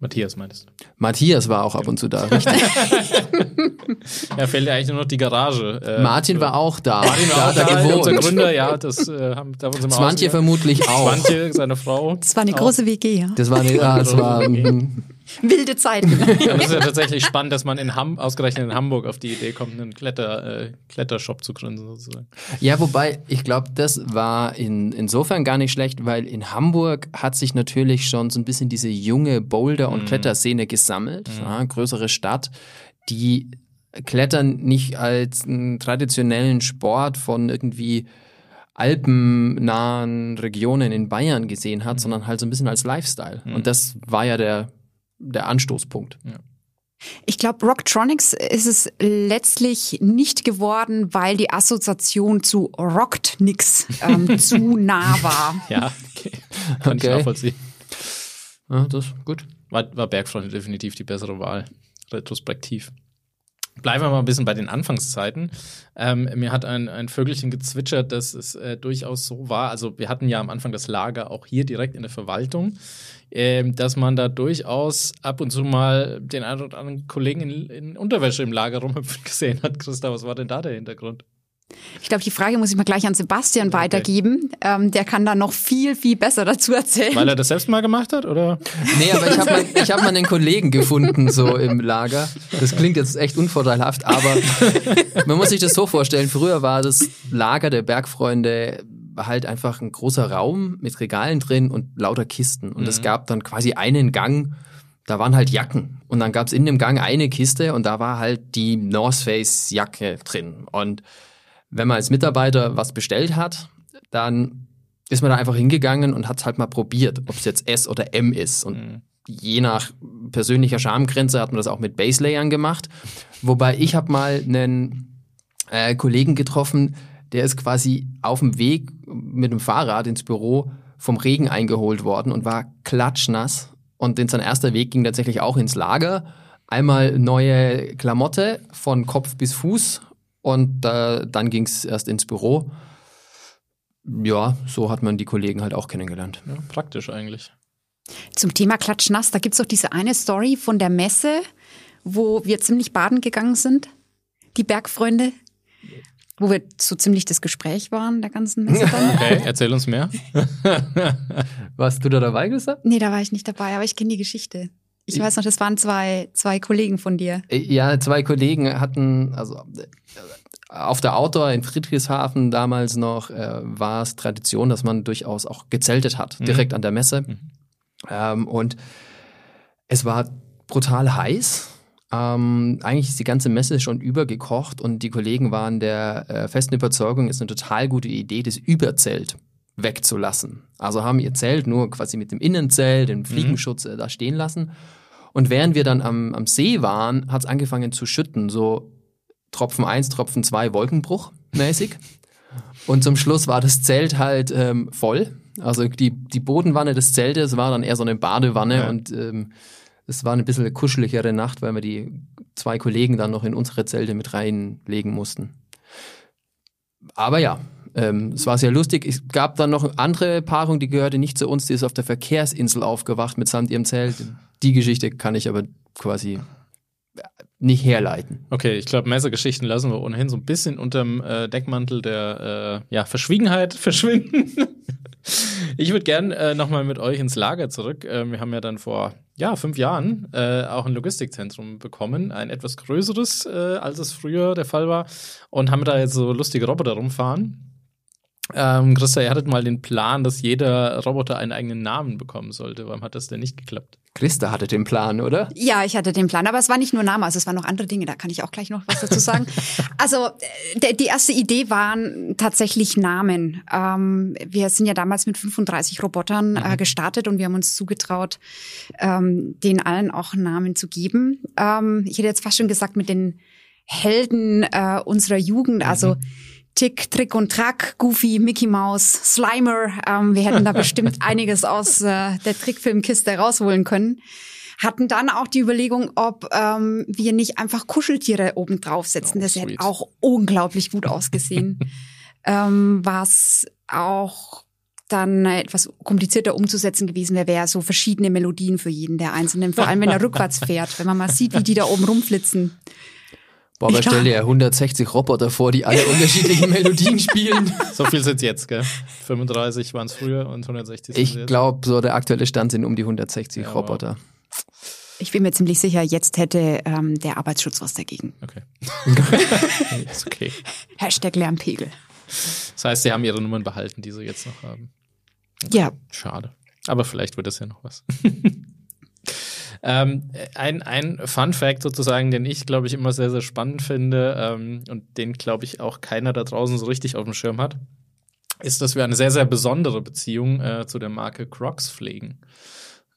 Matthias meintest du? Matthias war auch ab und zu da, richtig? Ja, fehlt ja eigentlich nur noch die Garage. Äh, Martin war auch da. Martin da war auch hat er da, unser gewohnt. Gründer, ja, das äh, haben davon sind wir ausgegangen. vermutlich auch. Swantje, seine Frau. Das war eine Auch. große WG, ja. Das war, eine, ja, das war mhm. Wilde Zeiten. Ja, das ist ja tatsächlich spannend, dass man in Ham ausgerechnet in Hamburg auf die Idee kommt, einen Kletter, äh, Klettershop zu gründen, sozusagen. Ja, wobei, ich glaube, das war in, insofern gar nicht schlecht, weil in Hamburg hat sich natürlich schon so ein bisschen diese junge Boulder- und Kletterszene gesammelt. Ja, größere Stadt, die Klettern nicht als einen traditionellen Sport von irgendwie alpennahen Regionen in Bayern gesehen hat, sondern halt so ein bisschen als Lifestyle. Und das war ja der, der Anstoßpunkt. Ich glaube, Rocktronics ist es letztlich nicht geworden, weil die Assoziation zu Rockt nix ähm, zu nah war. Ja, okay. Kann ich Okay. nachvollziehen. Ja, das gut. War, war Bergfreunde definitiv die bessere Wahl, retrospektiv. Bleiben wir mal ein bisschen bei den Anfangszeiten. Ähm, mir hat ein, ein Vögelchen gezwitschert, dass es äh, durchaus so war. Also wir hatten ja am Anfang das Lager auch hier direkt in der Verwaltung, ähm, dass man da durchaus ab und zu mal den einen oder anderen Kollegen in, in Unterwäsche im Lager rumhüpfen gesehen hat. Christa, was war denn da der Hintergrund? Ich glaube, die Frage muss ich mal gleich an Sebastian weitergeben. Ähm, der kann da noch viel, viel besser dazu erzählen. Weil er das selbst mal gemacht hat, oder? Nee, aber ich habe mal, ich hab mal einen Kollegen gefunden, so im Lager. Das klingt jetzt echt unvorteilhaft, aber man muss sich das so vorstellen. Früher war das Lager der Bergfreunde halt einfach ein großer Raum mit Regalen drin und lauter Kisten. Und es gab dann quasi einen Gang, da waren halt Jacken. Und dann gab es in dem Gang eine Kiste und da war halt die North Face Jacke drin. Und wenn man als Mitarbeiter was bestellt hat, dann ist man da einfach hingegangen und hat halt mal probiert, ob es jetzt S oder M ist. Und je nach persönlicher Schamgrenze hat man das auch mit Baselayern gemacht. Wobei ich habe mal einen äh, Kollegen getroffen, der ist quasi auf dem Weg mit dem Fahrrad ins Büro vom Regen eingeholt worden und war klatschnass. Und in sein erster Weg ging tatsächlich auch ins Lager. Einmal neue Klamotte von Kopf bis Fuß und äh, dann ging es erst ins Büro. Ja, so hat man die Kollegen halt auch kennengelernt. Ja, praktisch eigentlich. Zum Thema Klatschnass, da gibt's doch diese eine Story von der Messe, wo wir ziemlich baden gegangen sind, die Bergfreunde, wo wir so ziemlich das Gespräch waren der ganzen Messe dann. Okay, erzähl uns mehr. Warst du da dabei gesagt? Nee, da war ich nicht dabei, aber ich kenne die Geschichte. Ich weiß noch, das waren zwei, zwei Kollegen von dir. Ja, zwei Kollegen hatten, also auf der Outdoor in Friedrichshafen damals noch äh, war es Tradition, dass man durchaus auch gezeltet hat, direkt an der Messe. Ähm, und es war brutal heiß. Ähm, eigentlich ist die ganze Messe schon übergekocht und die Kollegen waren der äh, festen Überzeugung, es ist eine total gute Idee, das Überzelt wegzulassen. Also haben ihr Zelt nur quasi mit dem Innenzelt, dem Fliegenschutz äh, da stehen lassen. Und während wir dann am, am See waren, hat es angefangen zu schütten, so Tropfen 1, Tropfen 2 Wolkenbruch mäßig. Und zum Schluss war das Zelt halt ähm, voll. Also die, die Bodenwanne des Zeltes war dann eher so eine Badewanne Ja. und ähm, es war eine bisschen kuscheligere Nacht, weil wir die zwei Kollegen dann noch in unsere Zelte mit reinlegen mussten. Aber ja, ähm, es war sehr lustig. Es gab dann noch eine andere Paarung, die gehörte nicht zu uns, die ist auf der Verkehrsinsel aufgewacht mitsamt ihrem Zelt. Die Geschichte kann ich aber quasi nicht herleiten. Okay, ich glaube, Messergeschichten lassen wir ohnehin so ein bisschen unterm äh, Deckmantel der äh, ja, Verschwiegenheit verschwinden. ich würde gern äh, nochmal mit euch ins Lager zurück. Äh, wir haben ja dann vor ja, fünf Jahren äh, auch ein Logistikzentrum bekommen, ein etwas größeres, äh, als es früher der Fall war, und haben da jetzt so lustige Roboter rumfahren. Ähm, Christa, ihr hattet mal den Plan, dass jeder Roboter einen eigenen Namen bekommen sollte. Warum hat das denn nicht geklappt? Christa hatte den Plan, oder? Ja, ich hatte den Plan, aber es war nicht nur Name, also es waren noch andere Dinge, da kann ich auch gleich noch was dazu sagen. also äh, die erste Idee waren tatsächlich Namen. Ähm, wir sind ja damals mit 35 Robotern äh, gestartet und wir haben uns zugetraut, ähm, denen allen auch Namen zu geben. Ähm, ich hätte jetzt fast schon gesagt, mit den Helden äh, unserer Jugend, also Tick, Trick und Track, Goofy, Mickey Mouse, Slimer. Ähm, wir hätten da bestimmt einiges aus äh, der Trickfilmkiste rausholen können. Hatten dann auch die Überlegung, ob ähm, wir nicht einfach Kuscheltiere oben draufsetzen. Oh, das hätte sweet. auch unglaublich gut ausgesehen. ähm, was auch dann etwas komplizierter umzusetzen gewesen wäre, wäre so verschiedene Melodien für jeden der Einzelnen. Vor allem, wenn er rückwärts fährt, wenn man mal sieht, wie die da oben rumflitzen. Boah, aber Ich stell dir 160 Roboter vor, die alle unterschiedliche Melodien spielen. So viel sind jetzt, gell? 35 waren es früher und 160 sind Ich jetzt. glaube, so der aktuelle Stand sind um die 160 Ja, Roboter. Ich bin mir ziemlich sicher, jetzt hätte ähm, der Arbeitsschutz was dagegen. Okay. ist okay. Hashtag Lärmpegel. Das heißt, sie haben ihre Nummern behalten, die sie jetzt noch haben. Ja, Schade. Aber vielleicht wird das ja noch was. ähm, ein, ein Fun Fact sozusagen, den ich, glaube ich, immer sehr, sehr spannend finde ähm, und den, glaube ich, auch keiner da draußen so richtig auf dem Schirm hat, ist, dass wir eine sehr, sehr besondere Beziehung äh, zu der Marke Crocs pflegen.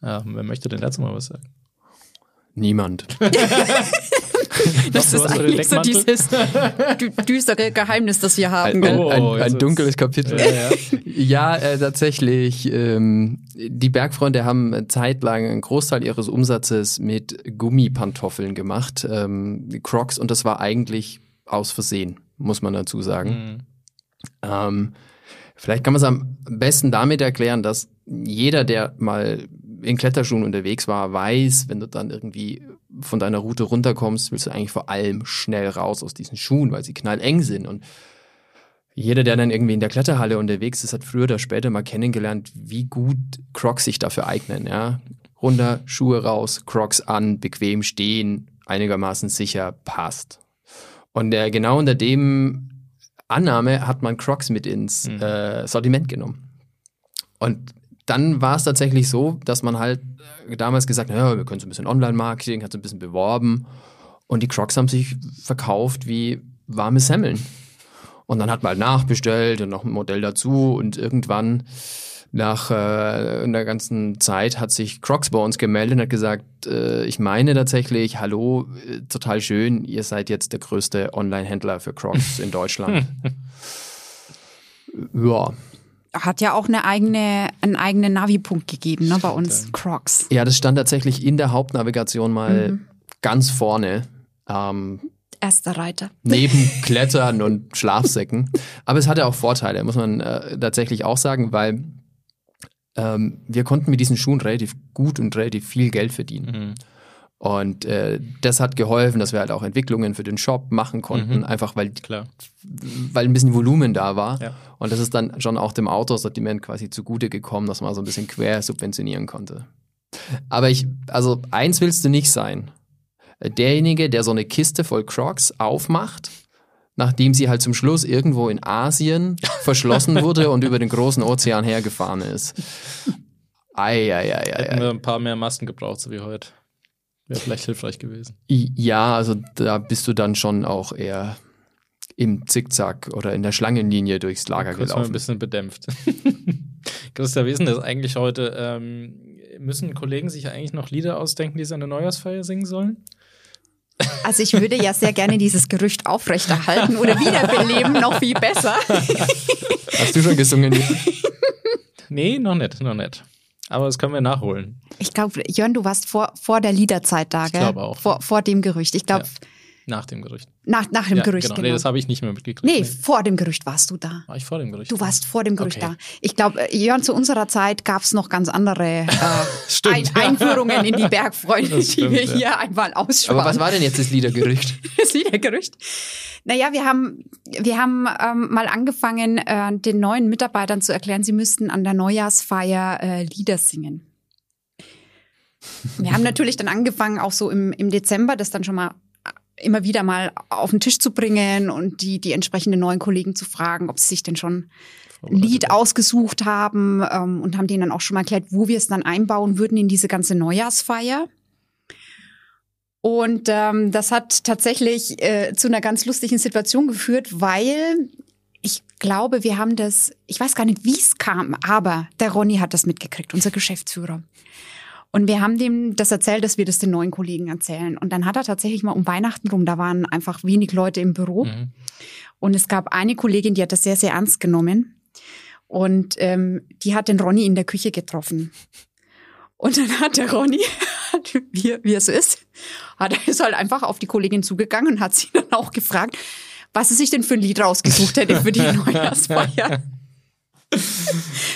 Ähm, wer möchte denn dazu mal was sagen? Niemand. das ist eigentlich so dieses dü- düstere Geheimnis, das wir haben. Ein, ein, Oh, ein, ein wird's- dunkles Kapitel. Ja, ja. Ja, äh, tatsächlich. Ähm, die Bergfreunde haben eine Zeit lang einen Großteil ihres Umsatzes mit Gummipantoffeln gemacht, ähm, Crocs, und das war eigentlich aus Versehen, muss man dazu sagen. Mhm. Ähm, vielleicht kann man es am besten damit erklären, dass jeder, der mal in Kletterschuhen unterwegs war, weiß, wenn du dann irgendwie von deiner Route runterkommst, willst du eigentlich vor allem schnell raus aus diesen Schuhen, weil sie knalleng sind. Und jeder, der dann irgendwie in der Kletterhalle unterwegs ist, hat früher oder später mal kennengelernt, wie gut Crocs sich dafür eignen. Ja? Runter, Schuhe raus, Crocs an, bequem stehen, einigermaßen sicher, passt. Und äh, genau unter dem Annahme hat man Crocs mit ins Mhm. äh, Sortiment genommen. Und dann war es tatsächlich so, dass man halt äh, damals gesagt hat, ja, wir können so ein bisschen Online-Marketing, hat so ein bisschen beworben. Und die Crocs haben sich verkauft wie warme Semmeln. Und dann hat man halt nachbestellt und noch ein Modell dazu. Und irgendwann nach äh, einer ganzen Zeit hat sich Crocs bei uns gemeldet und hat gesagt, äh, ich meine tatsächlich, hallo, äh, total schön, ihr seid jetzt der größte Online-Händler für Crocs in Deutschland. ja. Hat ja auch eine eigene, einen eigenen Navi-Punkt gegeben, ne, bei uns Crocs. ja, das stand tatsächlich in der Hauptnavigation mal Mhm. ganz vorne. Ähm, Erster Reiter. neben Klettern und Schlafsäcken. Aber es hatte auch Vorteile, muss man äh, tatsächlich auch sagen, weil ähm, wir konnten mit diesen Schuhen relativ gut und relativ viel Geld verdienen. Mhm. Und äh, das hat geholfen, dass wir halt auch Entwicklungen für den Shop machen konnten, Mhm. einfach weil, Klar. weil ein bisschen Volumen da war. Ja. Und das ist dann schon auch dem Outdoor-Sortiment quasi zugute gekommen, dass man so ein bisschen quer subventionieren konnte. Aber ich, also eins willst du nicht sein. Derjenige, der so eine Kiste voll Crocs aufmacht, nachdem sie halt zum Schluss irgendwo in Asien verschlossen wurde und über den großen Ozean hergefahren ist. Ei, ei, ei, ei, Hätten ei. wir ein paar mehr Masken gebraucht, so wie heute. Wäre vielleicht hilfreich gewesen. Ja, also da bist du dann schon auch eher im Zickzack oder in der Schlangenlinie durchs Lager Kurz mal ein gelaufen. bisschen bedämpft. Christa, wie ist denn das eigentlich heute? Ähm, müssen Kollegen sich eigentlich noch Lieder ausdenken, die sie an der Neujahrsfeier singen sollen? Also ich würde ja sehr gerne dieses Gerücht aufrechterhalten oder wiederbeleben, noch viel besser. Hast du schon gesungen? Nee, noch nicht, noch nicht. Aber das können wir nachholen. Ich glaube, Jörn, du warst vor, vor der Liederzeit da, Ich gell? glaube auch. Vor, vor dem Gerücht. Ich glaube, Nach dem Gerücht. Nach, nach dem ja, Gerücht, genau. genau. Nee, das habe ich nicht mehr mitgekriegt. Nee, vor dem Gerücht warst du da. War ich vor dem Gerücht? Du warst vor dem Gerücht Okay. da. Ich glaube, Jörn, zu unserer Zeit gab es noch ganz andere äh, Stimmt, Ein. Einführungen in die Bergfreunde, Das die stimmt, wir ja. hier einmal aussparen. Aber was war denn jetzt das Liedergerücht? das Liedergerücht? Naja, wir haben, wir haben ähm, mal angefangen, äh, den neuen Mitarbeitern zu erklären, sie müssten an der Neujahrsfeier äh, Lieder singen. Wir haben natürlich dann angefangen, auch so im, im Dezember, das dann schon mal immer wieder mal auf den Tisch zu bringen und die, die entsprechenden neuen Kollegen zu fragen, ob sie sich denn schon ein Lied ausgesucht haben ähm, und haben denen dann auch schon mal erklärt, wo wir es dann einbauen würden in diese ganze Neujahrsfeier. Und ähm, das hat tatsächlich äh, zu einer ganz lustigen Situation geführt, weil ich glaube, wir haben das, ich weiß gar nicht, wie es kam, aber der Ronny hat das mitgekriegt, unser Geschäftsführer. Und wir haben dem das erzählt, dass wir das den neuen Kollegen erzählen. Und dann hat er tatsächlich mal um Weihnachten rum, da waren einfach wenig Leute im Büro. Mhm. Und es gab eine Kollegin, die hat das sehr, sehr ernst genommen. Und ähm, die hat den Ronny in der Küche getroffen. Und dann hat der Ronny, wie, wie es ist, hat er ist halt einfach auf die Kollegin zugegangen und hat sie dann auch gefragt, was sie sich denn für ein Lied rausgesucht hätte für die Neujahrsfeier.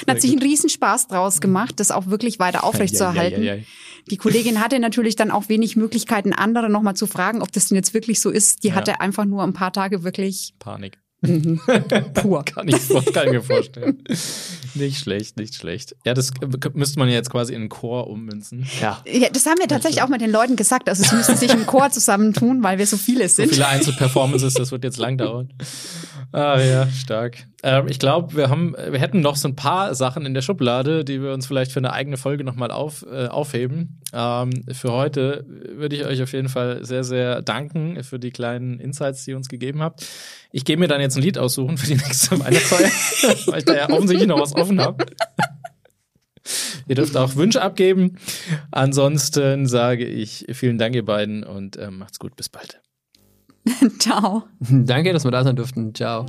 Hat sich einen Riesenspaß draus gemacht, das auch wirklich weiter aufrechtzuerhalten. Ja, ja, ja. Die Kollegin hatte natürlich dann auch wenig Möglichkeiten, andere nochmal zu fragen, ob das denn jetzt wirklich so ist. Die hatte einfach nur ein paar Tage wirklich Panik. pur. Kann ich, vor- kann ich mir vorstellen. nicht schlecht, nicht schlecht. Ja, das müsste man jetzt quasi in einen Chor ummünzen. Ja. Ja, das haben wir tatsächlich auch mit den Leuten gesagt. Also sie müssen sich im Chor zusammentun, weil wir so viele So sind. viele Einzelperformances, das wird jetzt lang dauern. Ah ja, stark. Ähm, ich glaube, wir haben, wir hätten noch so ein paar Sachen in der Schublade, die wir uns vielleicht für eine eigene Folge nochmal auf, äh, aufheben. Ähm, für heute würde ich euch auf jeden Fall sehr, sehr danken für die kleinen Insights, die ihr uns gegeben habt. Ich gehe mir dann jetzt ein Lied aussuchen für die nächste Weihnachtsfeier, weil ich da ja offensichtlich noch was offen habe. Ihr dürft auch Wünsche abgeben. Ansonsten sage ich vielen Dank, ihr beiden, und ähm, macht's gut. Bis bald. Ciao. Danke, dass wir da sein durften. Ciao.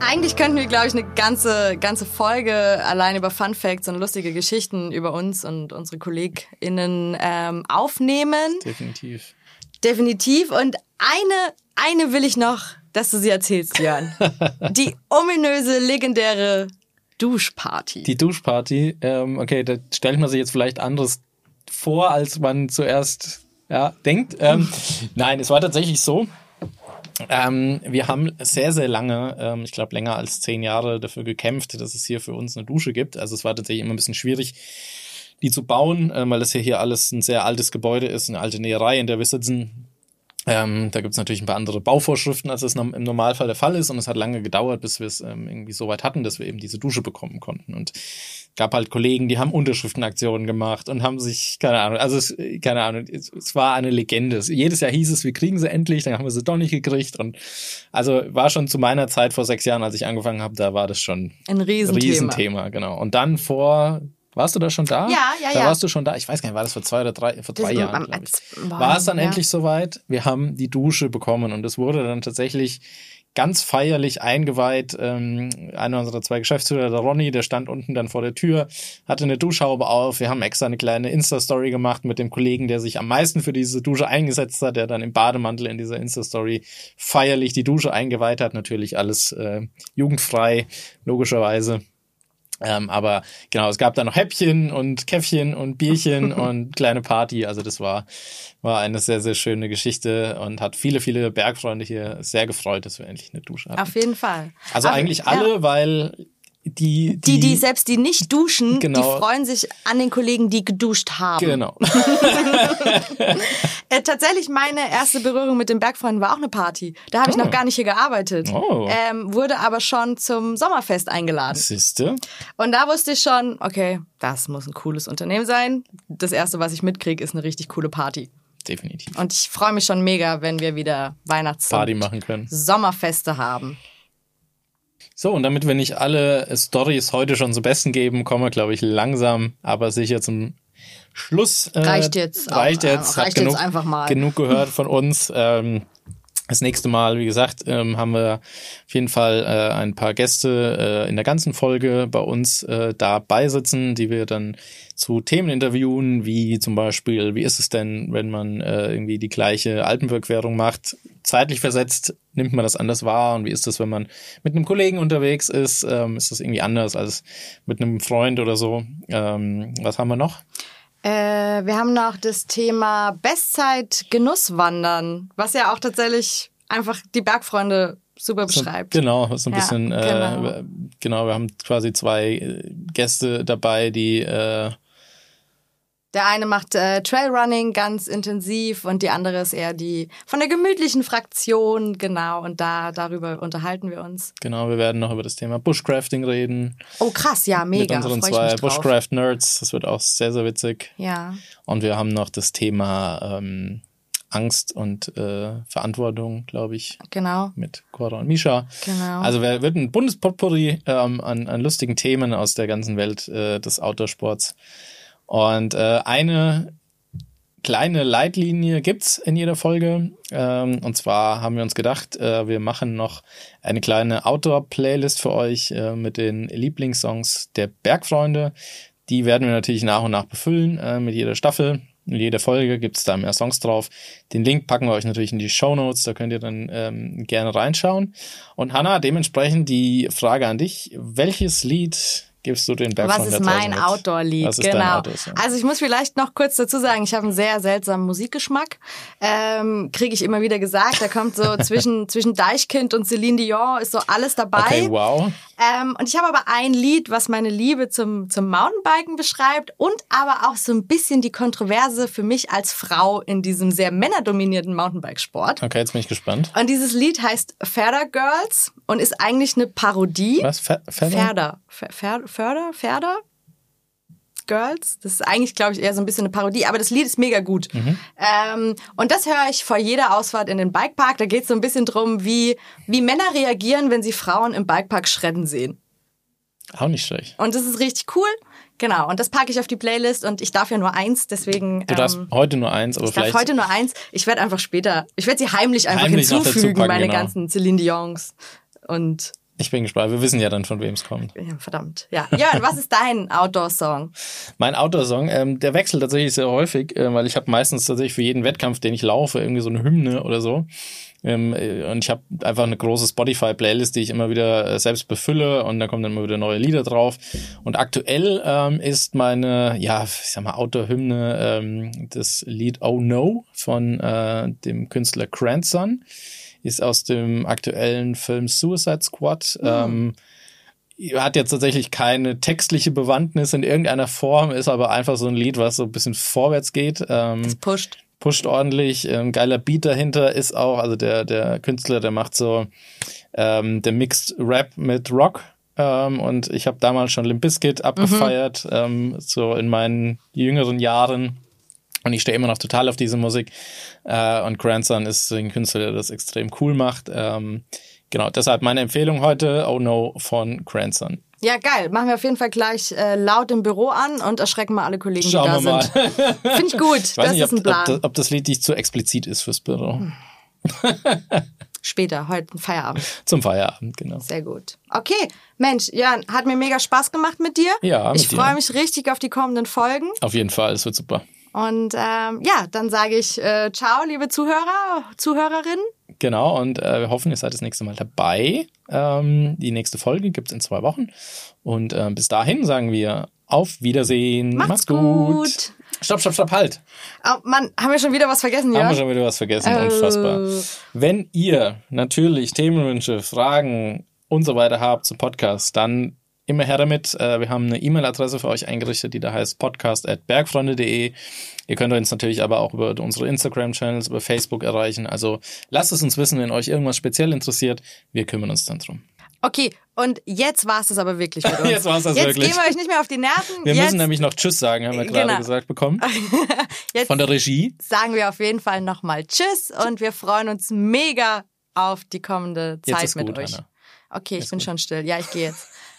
Eigentlich könnten wir, glaube ich, eine ganze, ganze Folge allein über Fun Facts und lustige Geschichten über uns und unsere KollegInnen ähm, aufnehmen. Definitiv. Definitiv. Und eine, eine will ich noch, dass du sie erzählst, Jörn. Die ominöse, legendäre Duschparty. Die Duschparty, ähm, okay, da stellt man sich jetzt vielleicht anderes vor, als man zuerst ja, denkt. Ähm, nein, es war tatsächlich so. Ähm, wir haben sehr, sehr lange, ähm, ich glaube länger als zehn Jahre dafür gekämpft, dass es hier für uns eine Dusche gibt. Also es war tatsächlich immer ein bisschen schwierig, die zu bauen, äh, weil das hier, hier alles ein sehr altes Gebäude ist, eine alte Näherei, in der wir sitzen. Ähm, da gibt's natürlich ein paar andere Bauvorschriften, als es im Normalfall der Fall ist. Und es hat lange gedauert, bis wir es ähm, irgendwie so weit hatten, dass wir eben diese Dusche bekommen konnten. Und gab halt Kollegen, die haben Unterschriftenaktionen gemacht und haben sich, keine Ahnung, also es, keine Ahnung, es, es war eine Legende. Es, jedes Jahr hieß es, wir kriegen sie endlich, dann haben wir sie doch nicht gekriegt. Und also war schon zu meiner Zeit vor sechs Jahren, als ich angefangen habe, da war das schon Ein Riesenthema. Riesenthema, genau. Und dann vor, warst du da schon da? Ja, ja, da ja. warst du schon da. Ich weiß gar nicht, war das vor zwei oder drei, vor drei Das- Jahren, als- War es dann ja. endlich soweit? Wir haben die Dusche bekommen und es wurde dann tatsächlich ganz feierlich eingeweiht. Ähm, einer unserer zwei Geschäftsführer, der Ronny, der stand unten dann vor der Tür, hatte eine Duschhaube auf. Wir haben extra eine kleine Insta-Story gemacht mit dem Kollegen, der sich am meisten für diese Dusche eingesetzt hat, der dann im Bademantel in dieser Insta-Story feierlich die Dusche eingeweiht hat. Natürlich alles äh, jugendfrei, logischerweise. Ähm, aber genau, es gab da noch Häppchen und Käffchen und Bierchen und kleine Party. Also das war, war eine sehr, sehr schöne Geschichte und hat viele, viele Bergfreunde hier sehr gefreut, dass wir endlich eine Dusche hatten. Auf jeden Fall. Also Aber- eigentlich ja. alle, weil die, Die, die selbst die nicht duschen, Genau. die freuen sich an den Kollegen, die geduscht haben. Genau. Äh, tatsächlich, meine erste Berührung mit den Bergfreunden war auch eine Party. Da habe ich Oh. noch gar nicht hier gearbeitet. Oh. Ähm, wurde aber schon zum Sommerfest eingeladen. Siehste? Und da wusste ich schon, okay, das muss ein cooles Unternehmen sein. Das erste, was ich mitkriege, ist eine richtig coole Party. Definitiv. Und ich freue mich schon mega, wenn wir wieder Weihnachts- Party machen können. Sommerfeste haben. So, und damit wir nicht alle Stories heute schon zum Besten geben, kommen wir, glaube ich, langsam, aber sicher zum Schluss. Äh, Reicht jetzt auch, Reicht äh, jetzt. hat reicht jetzt genug, einfach mal. Genug gehört von uns. Ähm, Das nächste Mal, wie gesagt, ähm, haben wir auf jeden Fall äh, ein paar Gäste äh, in der ganzen Folge bei uns äh, dabei sitzen, die wir dann zu Themen interviewen, wie zum Beispiel, wie ist es denn, wenn man äh, irgendwie die gleiche Alpenüberquerung macht, zeitlich versetzt, nimmt man das anders wahr und wie ist das, wenn man mit einem Kollegen unterwegs ist, ähm, ist das irgendwie anders als mit einem Freund oder so. Ähm, was haben wir noch? Äh, wir haben noch das Thema Bestzeit Genusswandern, was ja auch tatsächlich einfach die Bergfreunde super beschreibt. Genau, so ein Ja, bisschen, genau. Äh, genau, wir haben quasi zwei äh, Gäste dabei, die äh, Der eine macht äh, Trailrunning ganz intensiv und die andere ist eher die von der gemütlichen Fraktion, genau. Und da darüber unterhalten wir uns. Genau, wir werden noch über das Thema Bushcrafting reden. Oh krass, ja, mega. mit unseren freu zwei. Bushcraft-Nerds. Das wird auch sehr, sehr witzig. Ja, Und wir haben noch das Thema ähm, Angst und äh, Verantwortung, glaube ich, genau, mit Cora und Misha. genau. Also wir wird ein Bundespotpourri ähm, an, an lustigen Themen aus der ganzen Welt äh, des Outdoorsports. Und äh, eine kleine Leitlinie gibt's in jeder Folge. Ähm, und zwar haben wir uns gedacht, äh, wir machen noch eine kleine Outdoor-Playlist für euch äh, mit den Lieblingssongs der Bergfreunde. Die werden wir natürlich nach und nach befüllen äh, mit jeder Staffel. In jeder Folge gibt's da mehr Songs drauf. Den Link packen wir euch natürlich in die Show Notes, da könnt ihr dann ähm, gerne reinschauen. Und Hanna, dementsprechend die Frage an dich. Welches Lied gibst du den Was Bergfreunden ist mein? Outdoor-Lied? Was Genau. Outdoor-Song? Also ich muss vielleicht noch kurz dazu sagen, ich habe einen sehr seltsamen Musikgeschmack. Ähm, Kriege ich immer wieder gesagt. Da kommt so zwischen, zwischen Deichkind und Celine Dion ist so alles dabei. Okay, wow. Ähm, und ich habe aber ein Lied, was meine Liebe zum, zum Mountainbiken beschreibt und aber auch so ein bisschen die Kontroverse für mich als Frau in diesem sehr männerdominierten Mountainbikesport. Okay, jetzt bin ich gespannt. Und dieses Lied heißt Ferder Girls und ist eigentlich eine Parodie. Was? Fe Feather? Förder? Ferder? Girls. Das ist eigentlich, glaube ich, eher so ein bisschen eine Parodie, aber das Lied ist mega gut. Ähm, und das höre ich vor jeder Ausfahrt in den Bikepark. Da geht es so ein bisschen drum, wie, wie Männer reagieren, wenn sie Frauen im Bikepark schredden sehen. Auch nicht schlecht. Und das ist richtig cool. Genau. Und das packe ich auf die Playlist und ich darf ja nur eins, deswegen. Du darfst ähm, heute nur eins, aber ich darf vielleicht. heute nur eins. Ich werde einfach später, ich werde sie heimlich einfach Heimlich hinzufügen, packen, meine genau. ganzen Celine Dions. Und ich bin gespannt. Wir wissen ja dann, von wem es kommt. ja, verdammt. Ja. Jörn, was ist dein Outdoor-Song? Mein Outdoor-Song, ähm, der wechselt tatsächlich sehr häufig, äh, weil ich habe meistens tatsächlich für jeden Wettkampf, den ich laufe, irgendwie so eine Hymne oder so. Ähm, äh, und ich habe einfach eine große Spotify-Playlist, die ich immer wieder äh, selbst befülle und da kommen dann immer wieder neue Lieder drauf. Und aktuell ähm, ist meine, ja, ich sag mal, Outdoor-Hymne ähm, das Lied Oh No von äh, dem Künstler Cranson. Ist aus dem aktuellen Film Suicide Squad. Ähm, hat jetzt tatsächlich keine textliche Bewandtnis in irgendeiner Form, ist aber einfach so ein Lied, was so ein bisschen vorwärts geht. Ähm, Pusht. pusht ordentlich, ähm, geiler Beat dahinter ist auch, also der, der Künstler, der macht so, ähm, der mixt Rap mit Rock. Ähm, und ich habe damals schon Limp Bizkit abgefeiert, ähm, so in meinen jüngeren Jahren. Und ich stehe immer noch total auf diese Musik. Äh, und Grandson ist ein Künstler, der das extrem cool macht. Ähm, genau, deshalb meine Empfehlung heute, Oh No von Grandson. Ja, geil. Machen wir auf jeden Fall gleich äh, laut im Büro an und erschrecken mal alle Kollegen, Schauen die da wir mal. sind. Finde ich gut. Ich das nicht, ist ob, ein Plan. ob, das, ob das Lied nicht zu explizit ist fürs Büro. Später, heute Feierabend. Zum Feierabend, genau. Sehr gut. Okay, Mensch, Jörn, hat mir mega Spaß gemacht mit dir. Ja, mit Ich freue mich richtig auf die kommenden Folgen. Auf jeden Fall, es wird super. Und ähm, ja, dann sage ich äh, ciao, liebe Zuhörer, Zuhörerinnen. Genau, und äh, wir hoffen, ihr seid das nächste Mal dabei. Ähm, die nächste Folge gibt's in zwei Wochen. Und äh, bis dahin sagen wir auf Wiedersehen. Macht's gut. Stopp, stopp, stopp, halt. Oh, Mann, haben wir schon wieder was vergessen, Haben wir schon wieder was vergessen, Oh. unfassbar. Wenn ihr natürlich Themenwünsche, Fragen und so weiter habt zum Podcast, dann immer her damit. Äh, Wir haben eine E-Mail-Adresse für euch eingerichtet, die da heißt podcast.bergfreunde.de. Ihr könnt uns natürlich aber auch über unsere Instagram-Channels, über Facebook erreichen. Also lasst es uns wissen, wenn euch irgendwas speziell interessiert. Wir kümmern uns dann drum. Okay, und jetzt war es das aber wirklich mit uns. Jetzt war's das jetzt wirklich. gehen wir euch nicht mehr auf die Nerven. Wir jetzt müssen nämlich noch Tschüss sagen, haben wir gerade Genau. gesagt bekommen. Jetzt- Von der Regie. sagen wir auf jeden Fall nochmal Tschüss und wir freuen uns mega auf die kommende Jetzt Zeit ist mit gut, euch. Hanna. Okay, ich bin schon still. Ja, ich gehe jetzt.